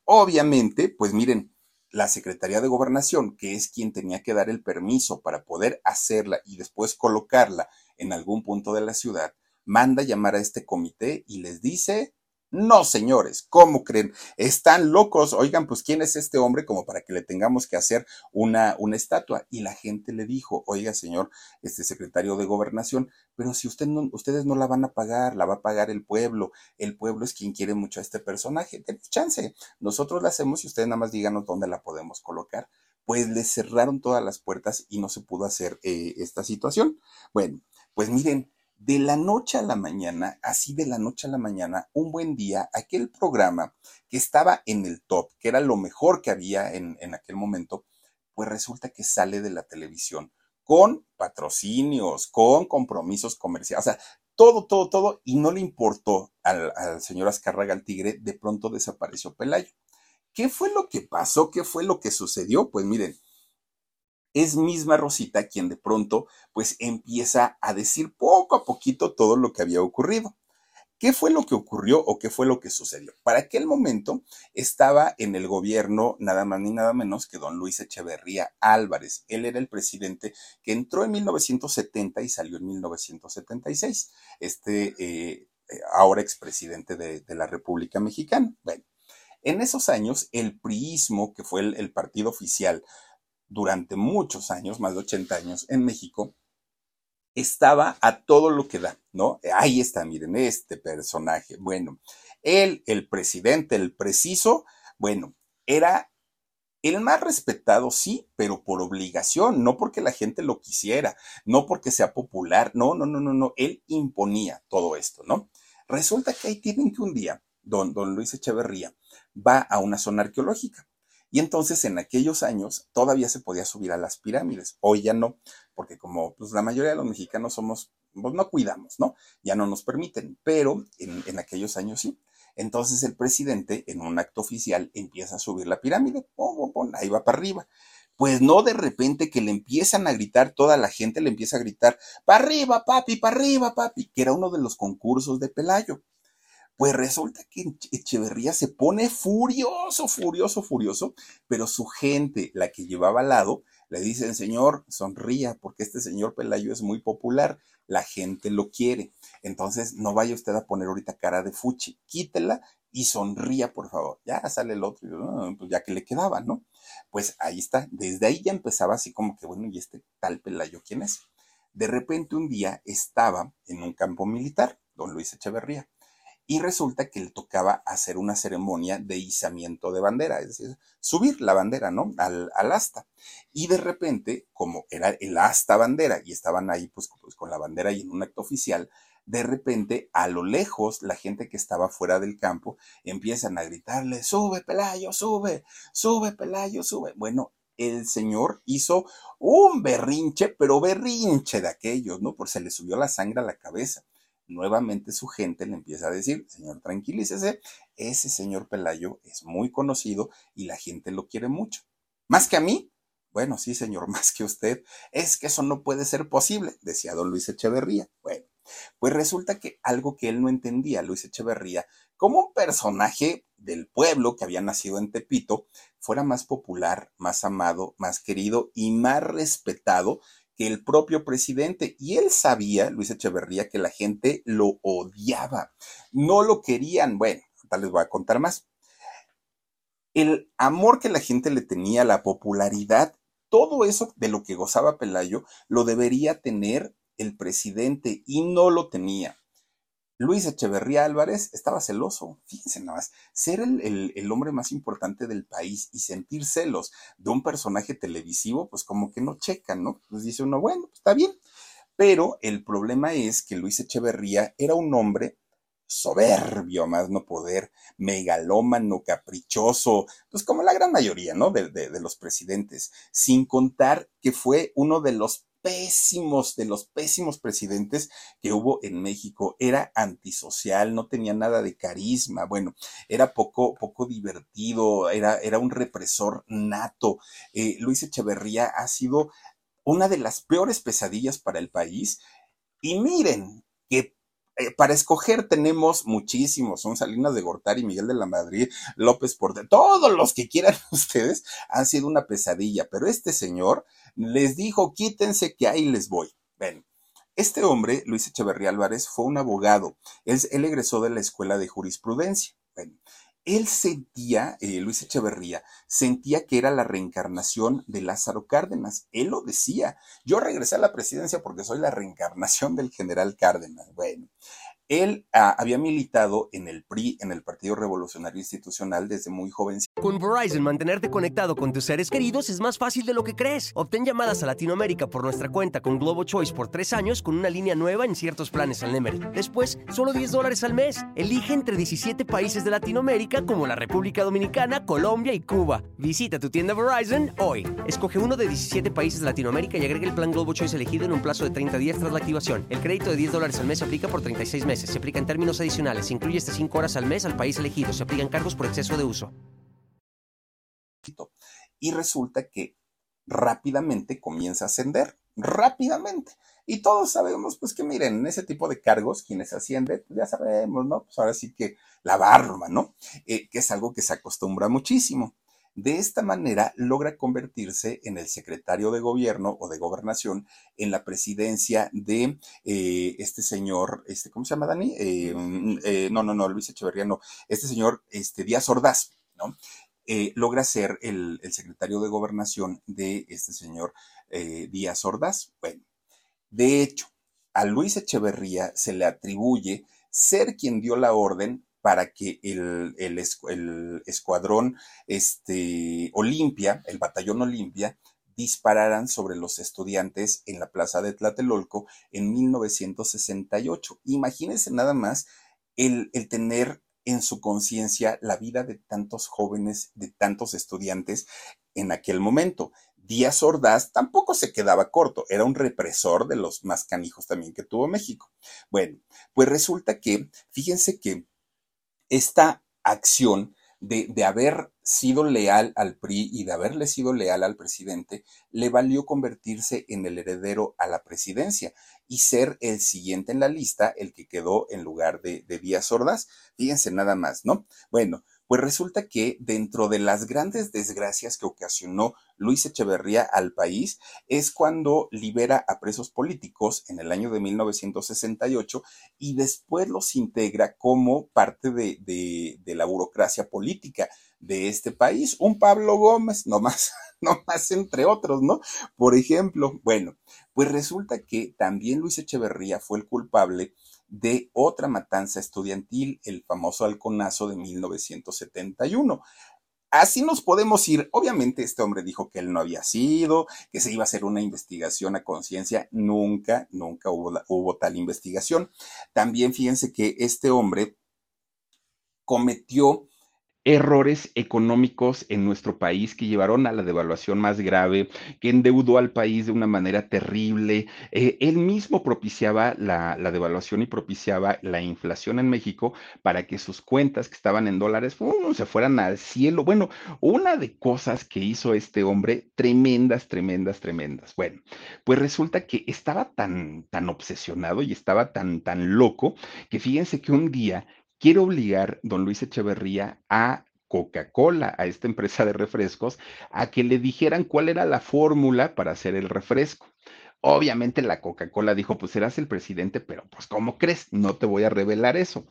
Obviamente, pues miren, la Secretaría de Gobernación, que es quien tenía que dar el permiso para poder hacerla y después colocarla en algún punto de la ciudad, manda llamar a este comité y les dice, no, señores, ¿cómo creen? Están locos. Oigan, pues, ¿quién es este hombre como para que le tengamos que hacer una, una estatua? Y la gente le dijo, oiga, señor, este secretario de gobernación, pero si usted no, ustedes no la van a pagar, la va a pagar el pueblo. El pueblo es quien quiere mucho a este personaje. Denle chance. Nosotros la hacemos y ustedes nada más díganos dónde la podemos colocar. Pues le cerraron todas las puertas y no se pudo hacer eh, esta situación. Bueno, pues miren, de la noche a la mañana, así de la noche a la mañana, un buen día, aquel programa que estaba en el top, que era lo mejor que había en, aquel momento, pues resulta que sale de la televisión con patrocinios, con compromisos comerciales, o sea, todo, todo, todo, y no le importó al, al señor Azcárraga al Tigre, de pronto desapareció Pelayo. ¿Qué fue lo que pasó? ¿Qué fue lo que sucedió? Pues miren, es misma Rosita quien de pronto pues empieza a decir poco a poquito todo lo que había ocurrido. ¿Qué fue lo que ocurrió o qué fue lo que sucedió? Para aquel momento estaba en el gobierno nada más ni nada menos que don Luis Echeverría Álvarez. Él era el presidente que entró en 1970 y salió en 1976. Este eh, eh, ahora expresidente de, de la República Mexicana. Bueno, En esos años, el priismo, que fue el, partido oficial durante muchos años, más de 80 años, en México, estaba a todo lo que da, ¿no? Ahí está, miren, este personaje. Bueno, él, el presidente, el preciso, bueno, era el más respetado, sí, pero por obligación, no porque la gente lo quisiera, no porque sea popular, no, no, no, no, no, él imponía todo esto, ¿no? Resulta que ahí tienen que un día, don, don Luis Echeverría va a una zona arqueológica. Y entonces en aquellos años todavía se podía subir a las pirámides. Hoy ya no, porque como pues, la mayoría de los mexicanos somos, pues no cuidamos, ¿no? Ya no nos permiten, pero en, aquellos años sí. Entonces el presidente, en un acto oficial, empieza a subir la pirámide. ahí va para arriba. Pues no de repente que le empiezan a gritar, toda la gente le empieza a gritar, para arriba, papi, para arriba, papi, que era uno de los concursos de Pelayo. Pues resulta que Echeverría se pone furioso, furioso, furioso, pero su gente, la que llevaba al lado, le dice, señor, sonría, porque este señor Pelayo es muy popular, la gente lo quiere. Entonces, no vaya usted a poner ahorita cara de fuchi, quítela y sonría, por favor. Ya sale el otro, ah, pues ya que le quedaba, ¿no? Pues ahí está, desde ahí ya empezaba así como que, bueno, ¿y este tal Pelayo quién es? De repente un día estaba en un campo militar, don Luis Echeverría y resulta que le tocaba hacer una ceremonia de izamiento de bandera, es decir, subir la bandera, ¿no? Al, asta. Y de repente, como era el asta bandera y estaban ahí pues, pues, con la bandera y en un acto oficial, de repente a lo lejos la gente que estaba fuera del campo empiezan a gritarle, sube Pelayo, sube, sube Pelayo, sube. Bueno, el señor hizo un berrinche, pero berrinche de aquellos, ¿no? Por se le subió la sangre a la cabeza nuevamente su gente le empieza a decir, señor, tranquilícese, ese señor Pelayo es muy conocido y la gente lo quiere mucho. ¿Más que a mí? Bueno, sí, señor, <laughs> más que usted. Es que eso no puede ser posible, decía don Luis Echeverría. Bueno, pues resulta que algo que él no entendía, Luis Echeverría, como un personaje del pueblo que había nacido en Tepito, fuera más popular, más amado, más querido y más respetado que el propio presidente. Y él sabía, Luis Echeverría, que la gente lo odiaba. No lo querían. Bueno, tal les voy a contar más. El amor que la gente le tenía, la popularidad, todo eso de lo que gozaba Pelayo, lo debería tener el presidente y no lo tenía. Luis Echeverría Álvarez estaba celoso, fíjense nada más, ser el, hombre más importante del país y sentir celos de un personaje televisivo, pues como que no checan, ¿no? Pues dice uno, bueno, pues está bien, pero el problema es que Luis Echeverría era un hombre soberbio, más no poder, megalómano, caprichoso, pues como la gran mayoría, ¿no? de los presidentes, sin contar que fue uno de los pésimos, de los pésimos presidentes que hubo en México. Era antisocial, no tenía nada de carisma, bueno, era poco, poco divertido, era, era un represor nato. Eh, Luis Echeverría ha sido una de las peores pesadillas para el país. Y miren eh, para escoger tenemos muchísimos, son Salinas de Gortari, Miguel de la Madrid, López Porte, todos los que quieran <laughs> ustedes han sido una pesadilla, pero este señor les dijo, quítense que ahí les voy. Ven, este hombre, Luis Echeverría Álvarez, fue un abogado, él, él egresó de la Escuela de Jurisprudencia. Él sentía, eh, Luis Echeverría, sentía que era la reencarnación de Lázaro Cárdenas. Él lo decía. Yo regresé a la presidencia porque soy la reencarnación del general Cárdenas. Bueno, él ah, había militado en el PRI, en el Partido Revolucionario Institucional, desde muy joven. Con Verizon, mantenerte conectado con tus seres queridos es más fácil de lo que crees. Obtén llamadas a Latinoamérica por nuestra cuenta con Globo Choice por tres años con una línea nueva en ciertos planes al Nemery. Después, solo 10 dólares al mes. Elige entre 17 países de Latinoamérica como la República Dominicana, Colombia y Cuba. Visita tu tienda Verizon hoy. Escoge uno de 17 países de Latinoamérica y agrega el plan Globo Choice elegido en un plazo de 30 días tras la activación. El crédito de 10 dólares al mes aplica por 36 meses. Se aplica en términos adicionales. Se incluye hasta 5 horas al mes al país elegido. Se aplican cargos por exceso de uso. Y resulta que rápidamente comienza a ascender. Rápidamente. Y todos sabemos, pues que miren, en ese tipo de cargos, quienes ascienden, pues ya sabemos, ¿no? Pues ahora sí que la barba, ¿no? Eh, que es algo que se acostumbra muchísimo. De esta manera logra convertirse en el secretario de gobierno o de gobernación en la presidencia de eh, este señor, este, ¿cómo se llama Dani? Eh, mm, eh, no, no, no, Luis Echeverría, no, este señor este, Díaz Ordaz. ¿no? Logra ser el, secretario de gobernación de este señor Díaz Ordaz. Bueno, de hecho, a Luis Echeverría se le atribuye ser quien dio la orden para que el, escuadrón este, Olimpia, el batallón Olimpia, dispararan sobre los estudiantes en la plaza de Tlatelolco en 1968. Imagínense nada más el, el tener en su conciencia la vida de tantos jóvenes, de tantos estudiantes en aquel momento. Díaz Ordaz tampoco se quedaba corto, era un represor de los más canijos también que tuvo México. Bueno, pues resulta que, fíjense que esta acción de, haber sido leal al PRI y de haberle sido leal al presidente, le valió convertirse en el heredero a la presidencia y ser el siguiente en la lista, el que quedó en lugar de, de Díaz Ordaz. Fíjense nada más, ¿no? Bueno, pues resulta que dentro de las grandes desgracias que ocasionó Luis Echeverría al país es cuando libera a presos políticos en el año de 1968 y después los integra como parte de, la burocracia política de este país. Un Pablo Gómez, no más, <laughs> no más entre otros, ¿no? Por ejemplo, bueno, pues resulta que también Luis Echeverría fue el culpable de otra matanza estudiantil, el famoso halconazo de 1971. Así nos podemos ir. Obviamente este hombre dijo que él no había sido, que se iba a hacer una investigación a conciencia. Nunca, nunca hubo, hubo tal investigación. También fíjense que este hombre cometió errores económicos en nuestro país que llevaron a la devaluación más grave, que endeudó al país de una manera terrible. Eh, él mismo propiciaba la, devaluación y propiciaba la inflación en México para que sus cuentas que estaban en dólares se fueran al cielo. Bueno, una de cosas que hizo este hombre, tremendas, tremendas, tremendas. Bueno, pues resulta que estaba tan, tan obsesionado y estaba tan, tan loco que fíjense que un día quiere obligar don Luis Echeverría a Coca-Cola, a esta empresa de refrescos, a que le dijeran cuál era la fórmula para hacer el refresco. Obviamente la Coca-Cola dijo, pues serás el presidente, pero pues ¿cómo crees? No te voy a revelar eso.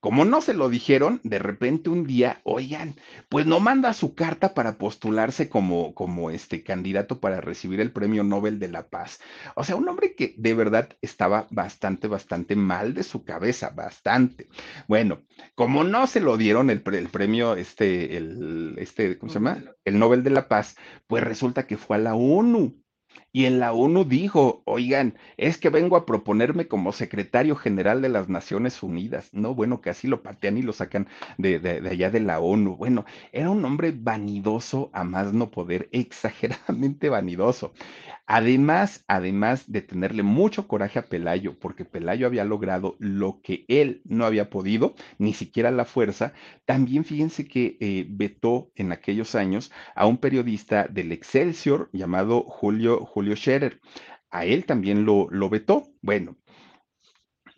Como no se lo dijeron, de repente un día, oigan, pues no manda su carta para postularse como, como este candidato para recibir el premio Nobel de la Paz. O sea, un hombre que de verdad estaba bastante, bastante mal de su cabeza, bastante. Bueno, como no se lo dieron el, el premio, este, el, este, ¿cómo se llama? El Nobel de la Paz, pues resulta que fue a la ONU y en la ONU dijo, oigan, es que vengo a proponerme como secretario general de las Naciones Unidas. No, bueno, que así lo patean y lo sacan de, de, allá de la ONU. Bueno, era un hombre vanidoso a más no poder, <laughs> exageradamente vanidoso. Además, además de tenerle mucho coraje a Pelayo, porque Pelayo había logrado lo que él no había podido, ni siquiera la fuerza, también fíjense que eh, vetó en aquellos años a un periodista del Excelsior llamado Julio, Julio Scherer. A él también lo, lo vetó. Bueno,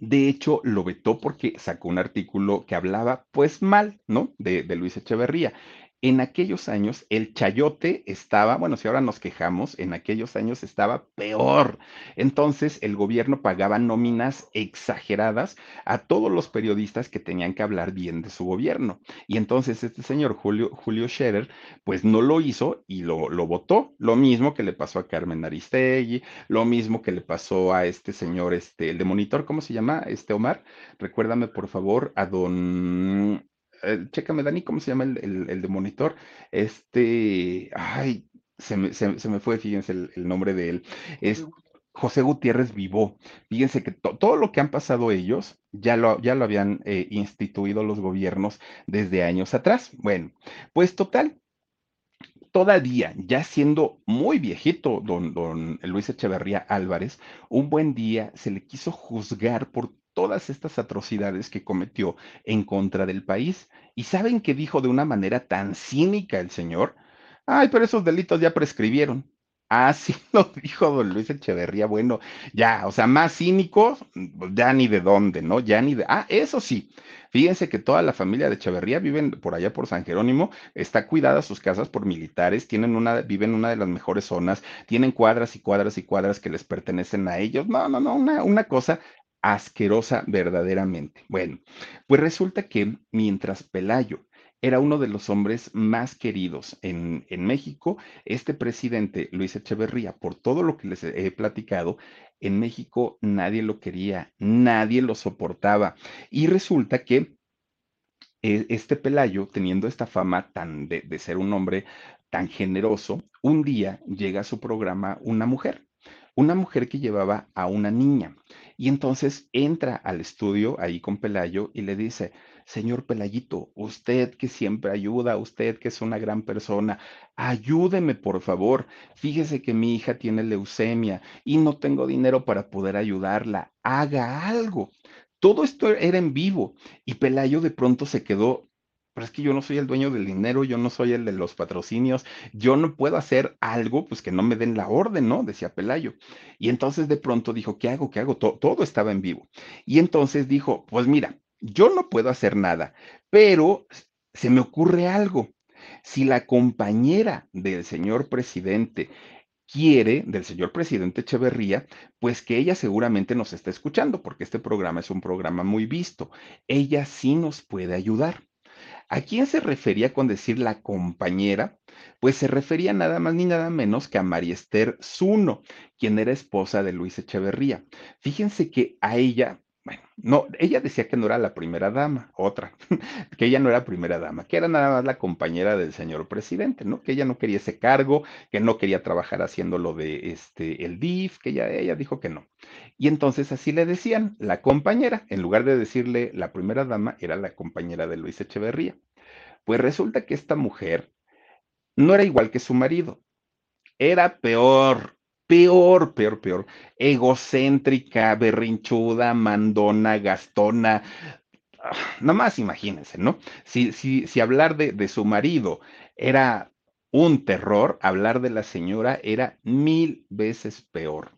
de hecho, lo vetó porque sacó un artículo que hablaba, pues mal, ¿no? De, de Luis Echeverría. En aquellos años el chayote estaba, bueno, si ahora nos quejamos, en aquellos años estaba peor. Entonces el gobierno pagaba nóminas exageradas a todos los periodistas que tenían que hablar bien de su gobierno. Y entonces este señor Julio, Julio Scherer, pues no lo hizo y lo, lo votó. Lo mismo que le pasó a Carmen Aristegui, lo mismo que le pasó a este señor, este, el de monitor, ¿cómo se llama? Este Omar. Recuérdame, por favor, a don eh, chécame, Dani, ¿cómo se llama el, de monitor? Este, ay, se me, fue, fíjense el, nombre de él. Es José Gutiérrez Vivó. Fíjense que todo lo que han pasado ellos ya lo, ya lo habían eh, instituido los gobiernos desde años atrás. Bueno, pues total, todavía, ya siendo muy viejito, don, don Luis Echeverría Álvarez, un buen día se le quiso juzgar por todas estas atrocidades que cometió en contra del país. ¿Y saben qué dijo de una manera tan cínica el señor? Ay, pero esos delitos ya prescribieron. <laughs> Así lo dijo don Luis Echeverría. Bueno, ya, o sea, más cínicos, ya ni de dónde, ¿no? Ya ni de. Ah, eso sí, fíjense que toda la familia de Echeverría viven por allá por San Jerónimo, está cuidada sus casas por militares, tienen una, viven en una de las mejores zonas, tienen cuadras y cuadras y cuadras que les pertenecen a ellos. No, no, no, una cosa asquerosa verdaderamente. Bueno, pues resulta que mientras Pelayo era uno de los hombres más queridos en, en, México. Este presidente, Luis Echeverría, por todo lo que les he platicado, en México nadie lo quería, nadie lo soportaba. Y resulta que eh, este Pelayo, teniendo esta fama tan de, de ser un hombre tan generoso, un día llega a su programa una mujer una mujer que llevaba a una niña. Y entonces entra al estudio ahí con Pelayo y le dice, señor Pelayito, usted que siempre ayuda, usted que es una gran persona, ayúdeme por favor. Fíjese que mi hija tiene leucemia y no tengo dinero para poder ayudarla. Haga algo. Todo esto era en vivo y Pelayo de pronto se quedó pero es que yo no soy el dueño del dinero, yo no soy el de los patrocinios, yo no puedo hacer algo, pues que no me den la orden, ¿no? Decía Pelayo. Y entonces de pronto dijo, ¿qué hago? ¿Qué hago? Todo, todo estaba en vivo. Y entonces dijo, pues mira, yo no puedo hacer nada, pero se me ocurre algo. Si la compañera del señor presidente quiere, del señor presidente Echeverría, pues que ella seguramente nos está escuchando, porque este programa es un programa muy visto. Ella sí nos puede ayudar. ¿A quién se refería con decir la compañera? Pues se refería nada más ni nada menos que a María Esther Zuno, quien era esposa de Luis Echeverría. Fíjense que a ella, no, ella decía que no era la primera dama, otra, <laughs> que ella no era primera dama, que era nada más la compañera del señor presidente, ¿no? Que ella no quería ese cargo, que no quería trabajar haciendo lo de este, el DIF, que ella, ella dijo que no. Y entonces así le decían, la compañera, en lugar de decirle la primera dama, era la compañera de Luis Echeverría. Pues resulta que esta mujer no era igual que su marido, era peor, peor, peor, peor, egocéntrica, berrinchuda, mandona, gastona. Ah, nada más imagínense, ¿no? Si, si, si hablar de, de su marido era un terror, hablar de la señora era mil veces peor.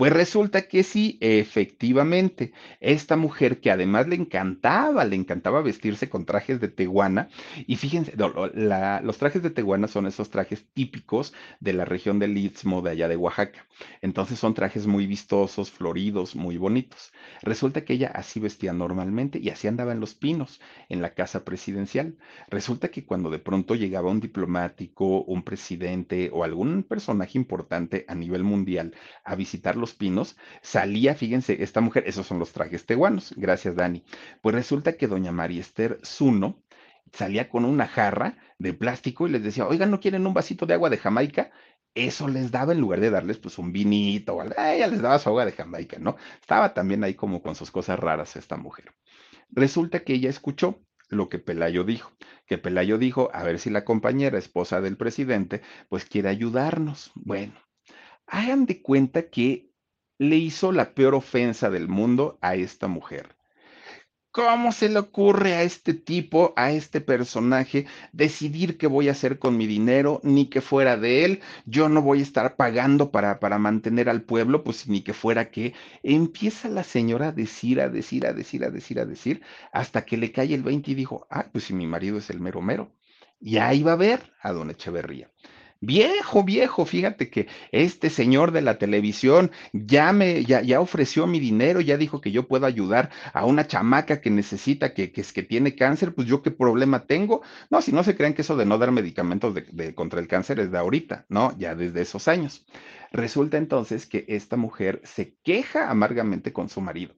Pues resulta que sí, efectivamente, esta mujer que además le encantaba, le encantaba vestirse con trajes de teguana, y fíjense, los trajes de teguana son esos trajes típicos de la región del Istmo de allá de Oaxaca. Entonces son trajes muy vistosos, floridos, muy bonitos. Resulta que ella así vestía normalmente y así andaba en los pinos, en la casa presidencial. Resulta que cuando de pronto llegaba un diplomático, un presidente o algún personaje importante a nivel mundial a visitar los pinos, salía, fíjense, esta mujer, esos son los trajes tehuanos, gracias Dani. Pues resulta que doña María Esther Zuno salía con una jarra de plástico y les decía, oigan, ¿no quieren un vasito de agua de Jamaica? Eso les daba en lugar de darles pues un vinito o algo, ella les daba su agua de Jamaica, ¿no? Estaba también ahí como con sus cosas raras esta mujer. Resulta que ella escuchó lo que Pelayo dijo, que Pelayo dijo, a ver si la compañera esposa del presidente, pues quiere ayudarnos. Bueno, hagan de cuenta que le hizo la peor ofensa del mundo a esta mujer. ¿Cómo se le ocurre a este tipo, a este personaje, decidir qué voy a hacer con mi dinero, ni que fuera de él? Yo no voy a estar pagando para, para mantener al pueblo, pues ni que fuera que. Empieza la señora a decir, a decir, a decir, a decir, a decir, hasta que le cae el 20 y dijo, ah, pues si mi marido es el mero mero. Y ahí va a ver a don Echeverría. Viejo, viejo, fíjate que este señor de la televisión ya me, ya, ya ofreció mi dinero, ya dijo que yo puedo ayudar a una chamaca que necesita, que, que, es, que tiene cáncer, pues yo qué problema tengo. No, si no se creen que eso de no dar medicamentos de, contra el cáncer es de ahorita, no, ya desde esos años. Resulta entonces que esta mujer se queja amargamente con su marido.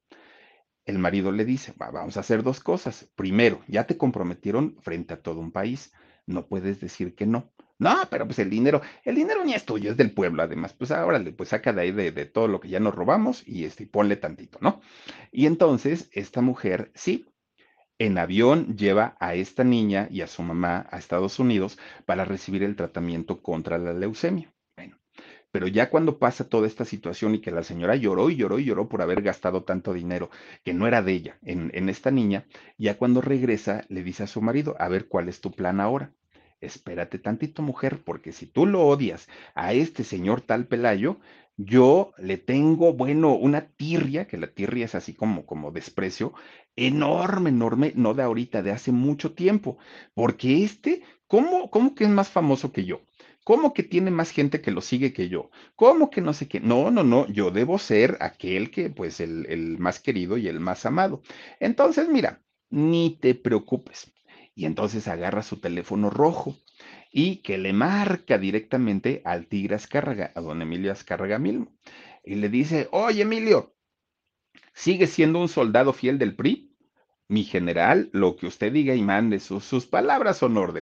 El marido le dice, vamos a hacer dos cosas. Primero, ya te comprometieron frente a todo un país, no puedes decir que no. No, pero pues el dinero, el dinero ni es tuyo, es del pueblo, además. Pues ahora pues saca de ahí de, todo lo que ya nos robamos y este, ponle tantito, ¿no? Y entonces esta mujer, sí, en avión lleva a esta niña y a su mamá a Estados Unidos para recibir el tratamiento contra la leucemia. Bueno, pero ya cuando pasa toda esta situación y que la señora lloró y lloró y lloró por haber gastado tanto dinero que no era de ella en, en esta niña, ya cuando regresa le dice a su marido, a ver cuál es tu plan ahora espérate tantito mujer, porque si tú lo odias a este señor tal Pelayo, yo le tengo, bueno, una tirria, que la tirria es así como, como desprecio, enorme, enorme, no de ahorita, de hace mucho tiempo, porque este, ¿cómo, cómo que es más famoso que yo? ¿Cómo que tiene más gente que lo sigue que yo? ¿Cómo que no sé qué? No, no, no, yo debo ser aquel que, pues, el, el más querido y el más amado. Entonces, mira, ni te preocupes. Y entonces agarra su teléfono rojo y que le marca directamente al Tigre Azcárraga, a don Emilio Azcárraga mismo, y le dice, oye Emilio, ¿sigue siendo un soldado fiel del PRI? Mi general, lo que usted diga y mande, sus, sus palabras son orden.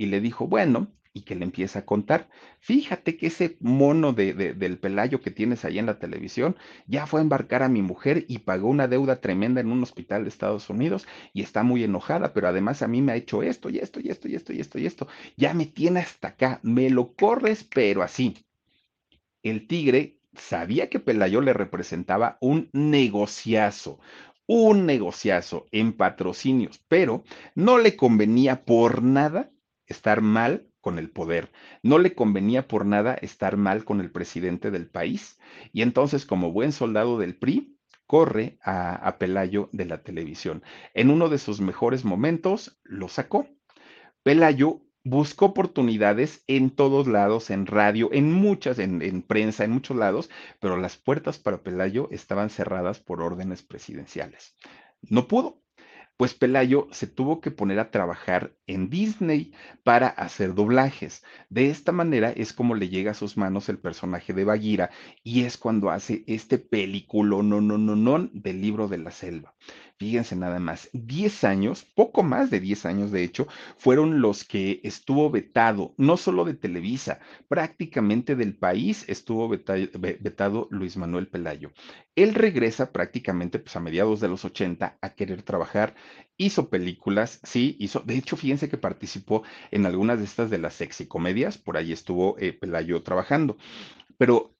Y le dijo, bueno, y que le empieza a contar, fíjate que ese mono de, de, del Pelayo que tienes ahí en la televisión ya fue a embarcar a mi mujer y pagó una deuda tremenda en un hospital de Estados Unidos y está muy enojada, pero además a mí me ha hecho esto y esto y esto y esto y esto y esto. Ya me tiene hasta acá, me lo corres, pero así. El tigre sabía que Pelayo le representaba un negociazo, un negociazo en patrocinios, pero no le convenía por nada estar mal con el poder, no le convenía por nada estar mal con el presidente del país. Y entonces, como buen soldado del PRI, corre a, Pelayo de la televisión. En uno de sus mejores momentos, lo sacó. Pelayo buscó oportunidades en todos lados, en radio, en muchas, en, prensa, en muchos lados, pero las puertas para Pelayo estaban cerradas por órdenes presidenciales. No pudo. Pues Pelayo se tuvo que poner a trabajar en Disney para hacer doblajes. De esta manera es como le llega a sus manos el personaje de Bagheera y es cuando hace este película no, no, no, no del libro de la selva. Fíjense nada más, 10 años, poco más de 10 años de hecho, fueron los que estuvo vetado, no solo de Televisa, prácticamente del país estuvo vetado, Luis Manuel Pelayo. Él regresa prácticamente pues, a mediados de los 80 a querer trabajar, hizo películas, sí, hizo, de hecho, fíjense que participó en algunas de estas de las sexy comedias, por ahí estuvo eh, Pelayo trabajando, pero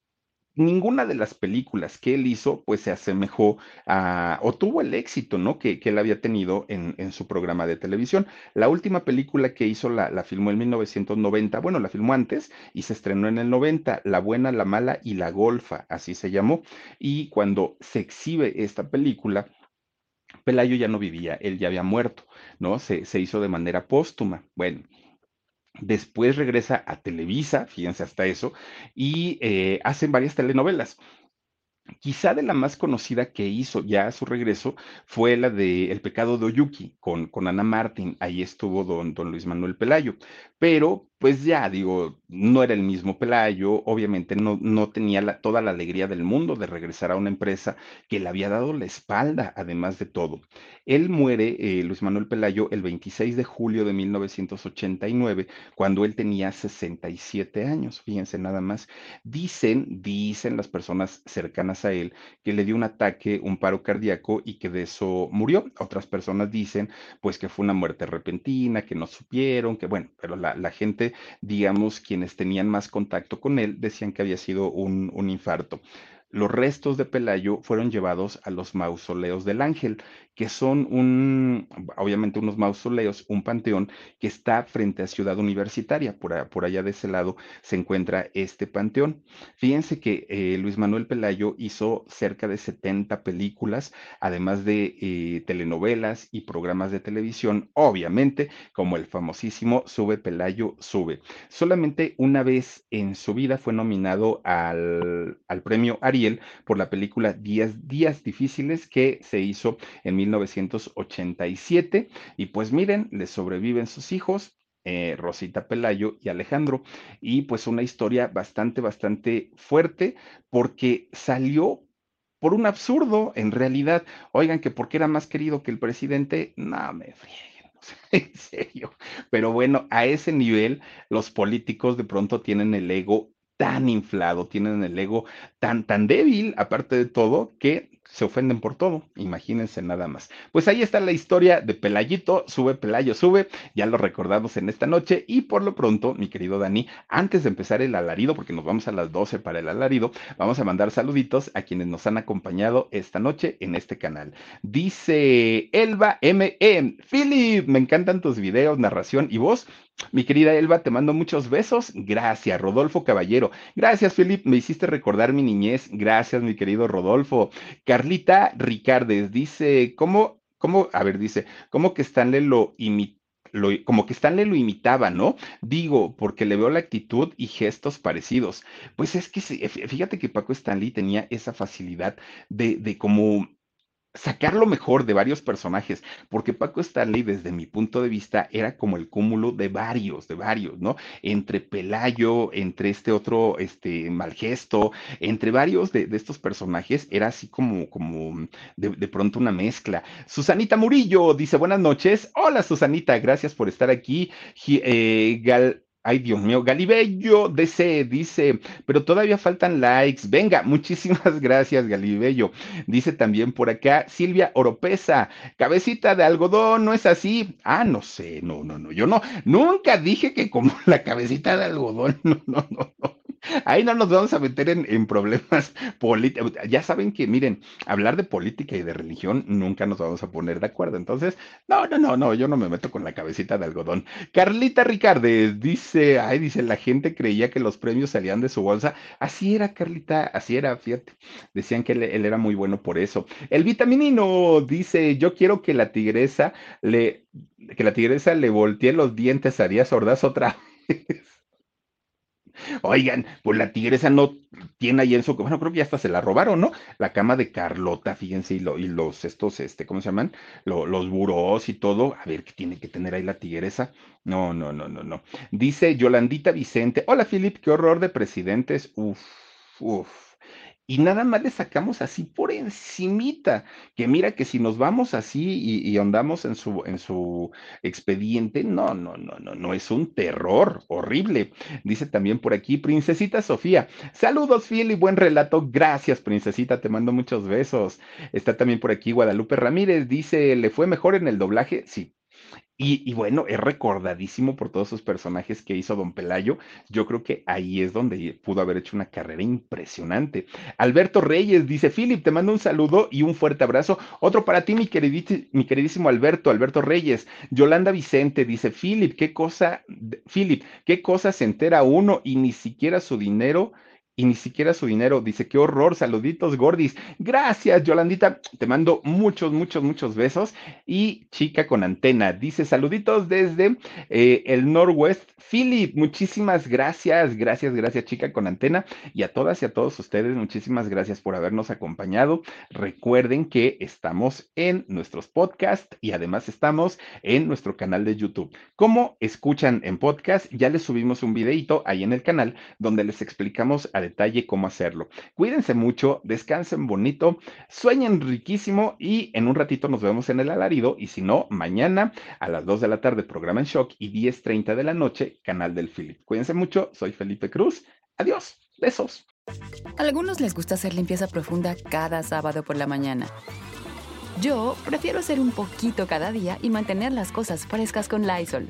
ninguna de las películas que él hizo, pues se asemejó a, o tuvo el éxito, ¿no? Que, él había tenido en, su programa de televisión. La última película que hizo la, la, filmó en 1990, bueno, la filmó antes y se estrenó en el 90, La buena, la mala y la golfa, así se llamó. Y cuando se exhibe esta película, Pelayo ya no vivía, él ya había muerto, ¿no? Se, se hizo de manera póstuma. Bueno, Después regresa a Televisa, fíjense hasta eso, y eh, hacen varias telenovelas. Quizá de la más conocida que hizo ya a su regreso fue la de El pecado de Oyuki con, con Ana Martín. Ahí estuvo don, don Luis Manuel Pelayo. Pero pues ya digo, no era el mismo Pelayo, obviamente no, no tenía toda la alegría del mundo de regresar a una empresa que le había dado la espalda, además de todo. Él muere, eh, Luis Manuel Pelayo, el 26 de julio de 1989, cuando él tenía 67 años, fíjense nada más. Dicen, dicen las personas cercanas a él, que le dio un ataque, un paro cardíaco y que de eso murió. Otras personas dicen, pues que fue una muerte repentina, que no supieron, que bueno, pero la, la gente digamos, quienes tenían más contacto con él decían que había sido un, un infarto. Los restos de Pelayo fueron llevados a los mausoleos del Ángel, que son un, obviamente unos mausoleos, un panteón que está frente a Ciudad Universitaria. Por, por allá de ese lado se encuentra este panteón. Fíjense que eh, Luis Manuel Pelayo hizo cerca de 70 películas, además de eh, telenovelas y programas de televisión, obviamente, como el famosísimo Sube Pelayo Sube. Solamente una vez en su vida fue nominado al, al premio Por la película Días, Días Difíciles que se hizo en 1987. Y pues miren, le sobreviven sus hijos, eh, Rosita Pelayo y Alejandro. Y pues una historia bastante, bastante fuerte porque salió por un absurdo, en realidad. Oigan, que porque era más querido que el presidente, no me frieguen, <laughs> en serio. Pero bueno, a ese nivel, los políticos de pronto tienen el ego tan inflado, tienen el ego tan, tan débil, aparte de todo, que se ofenden por todo, imagínense nada más. Pues ahí está la historia de Pelayito, sube Pelayo, sube, ya lo recordamos en esta noche y por lo pronto, mi querido Dani, antes de empezar el alarido, porque nos vamos a las 12 para el alarido, vamos a mandar saluditos a quienes nos han acompañado esta noche en este canal. Dice Elba M.E. Philip, me encantan tus videos, narración y voz. Mi querida Elba, te mando muchos besos. Gracias, Rodolfo Caballero. Gracias, Philip. Me hiciste recordar mi niñez. Gracias, mi querido Rodolfo. Carlita Ricardes dice, ¿cómo, cómo, a ver, dice, ¿cómo que Stanley lo imitó? como que Stanley lo imitaba, ¿no? Digo, porque le veo la actitud y gestos parecidos. Pues es que fíjate que Paco Stanley tenía esa facilidad de, de como sacar lo mejor de varios personajes, porque Paco Stanley, desde mi punto de vista, era como el cúmulo de varios, de varios, ¿no? Entre Pelayo, entre este otro, este, Malgesto, entre varios de, estos personajes, era así como, como de, de, pronto una mezcla. Susanita Murillo dice, buenas noches. Hola, Susanita, gracias por estar aquí. Eh, Gal, Ay, Dios mío, Galibello DC dice, pero todavía faltan likes. Venga, <laughs> muchísimas gracias, Galibello. Dice también por acá Silvia Oropesa, cabecita de algodón, ¿no es así? Ah, no sé, no, no, no, yo no, nunca dije que como <laughs> la cabecita de algodón, <laughs> no, no, no, no. Ahí no nos vamos a meter en, problemas <laughs> políticos. Ya saben que, miren, hablar de política y de religión nunca nos vamos a poner de acuerdo. Entonces, no, no, no, no, yo no me meto con la cabecita de algodón. Carlita Ricardes dice, ay, dice, la gente creía que los premios salían de su bolsa. Así era, Carlita, así era, fíjate. Decían que él, él era muy bueno por eso. El vitaminino dice, yo quiero que la tigresa le, que la tigresa le voltee los dientes a Díaz Ordaz otra <laughs> vez. Oigan, pues la tigresa no tiene ahí en su, bueno, creo que ya hasta se la robaron, ¿no? La cama de Carlota, fíjense, y, los, estos, este, ¿cómo se llaman? los burós y todo. A ver, ¿qué tiene que tener ahí la tigresa? No, no, no, no, no. Dice Yolandita Vicente, hola, Filip, qué horror de presidentes. Uf, uf y nada más le sacamos así por encimita, que mira que si nos vamos así y, andamos en su, en su expediente, no, no, no, no, no, es un terror horrible. Dice también por aquí, Princesita Sofía, saludos, fiel y buen relato, gracias, Princesita, te mando muchos besos. Está también por aquí Guadalupe Ramírez, dice, ¿le fue mejor en el doblaje? Sí, y, bueno, es recordadísimo por todos esos personajes que hizo Don Pelayo. Yo creo que ahí es donde pudo haber hecho una carrera impresionante. Alberto Reyes dice, Philip, te mando un saludo y un fuerte abrazo. Otro para ti, mi, mi queridísimo Alberto, Alberto Reyes. Yolanda Vicente dice, Philip, qué cosa, Philip, qué cosa se entera uno y ni siquiera su dinero y ni siquiera su dinero. Dice, qué horror, saluditos, gordis. Gracias, Yolandita. Te mando muchos, muchos, muchos besos. Y chica con antena, dice, saluditos desde eh, el Norwest. Philip, muchísimas gracias, gracias, gracias, chica con antena. Y a todas y a todos ustedes, muchísimas gracias por habernos acompañado. Recuerden que estamos en nuestros podcasts y además estamos en nuestro canal de YouTube. Como escuchan en podcast, ya les subimos un videito ahí en el canal donde les explicamos a detalle cómo hacerlo. Cuídense mucho, descansen bonito, sueñen riquísimo y en un ratito nos vemos en el alarido y si no, mañana a las 2 de la tarde programa en shock y 10.30 de la noche, canal del Philip. Cuídense mucho, soy Felipe Cruz. Adiós, besos. A algunos les gusta hacer limpieza profunda cada sábado por la mañana. Yo prefiero hacer un poquito cada día y mantener las cosas frescas con Lysol.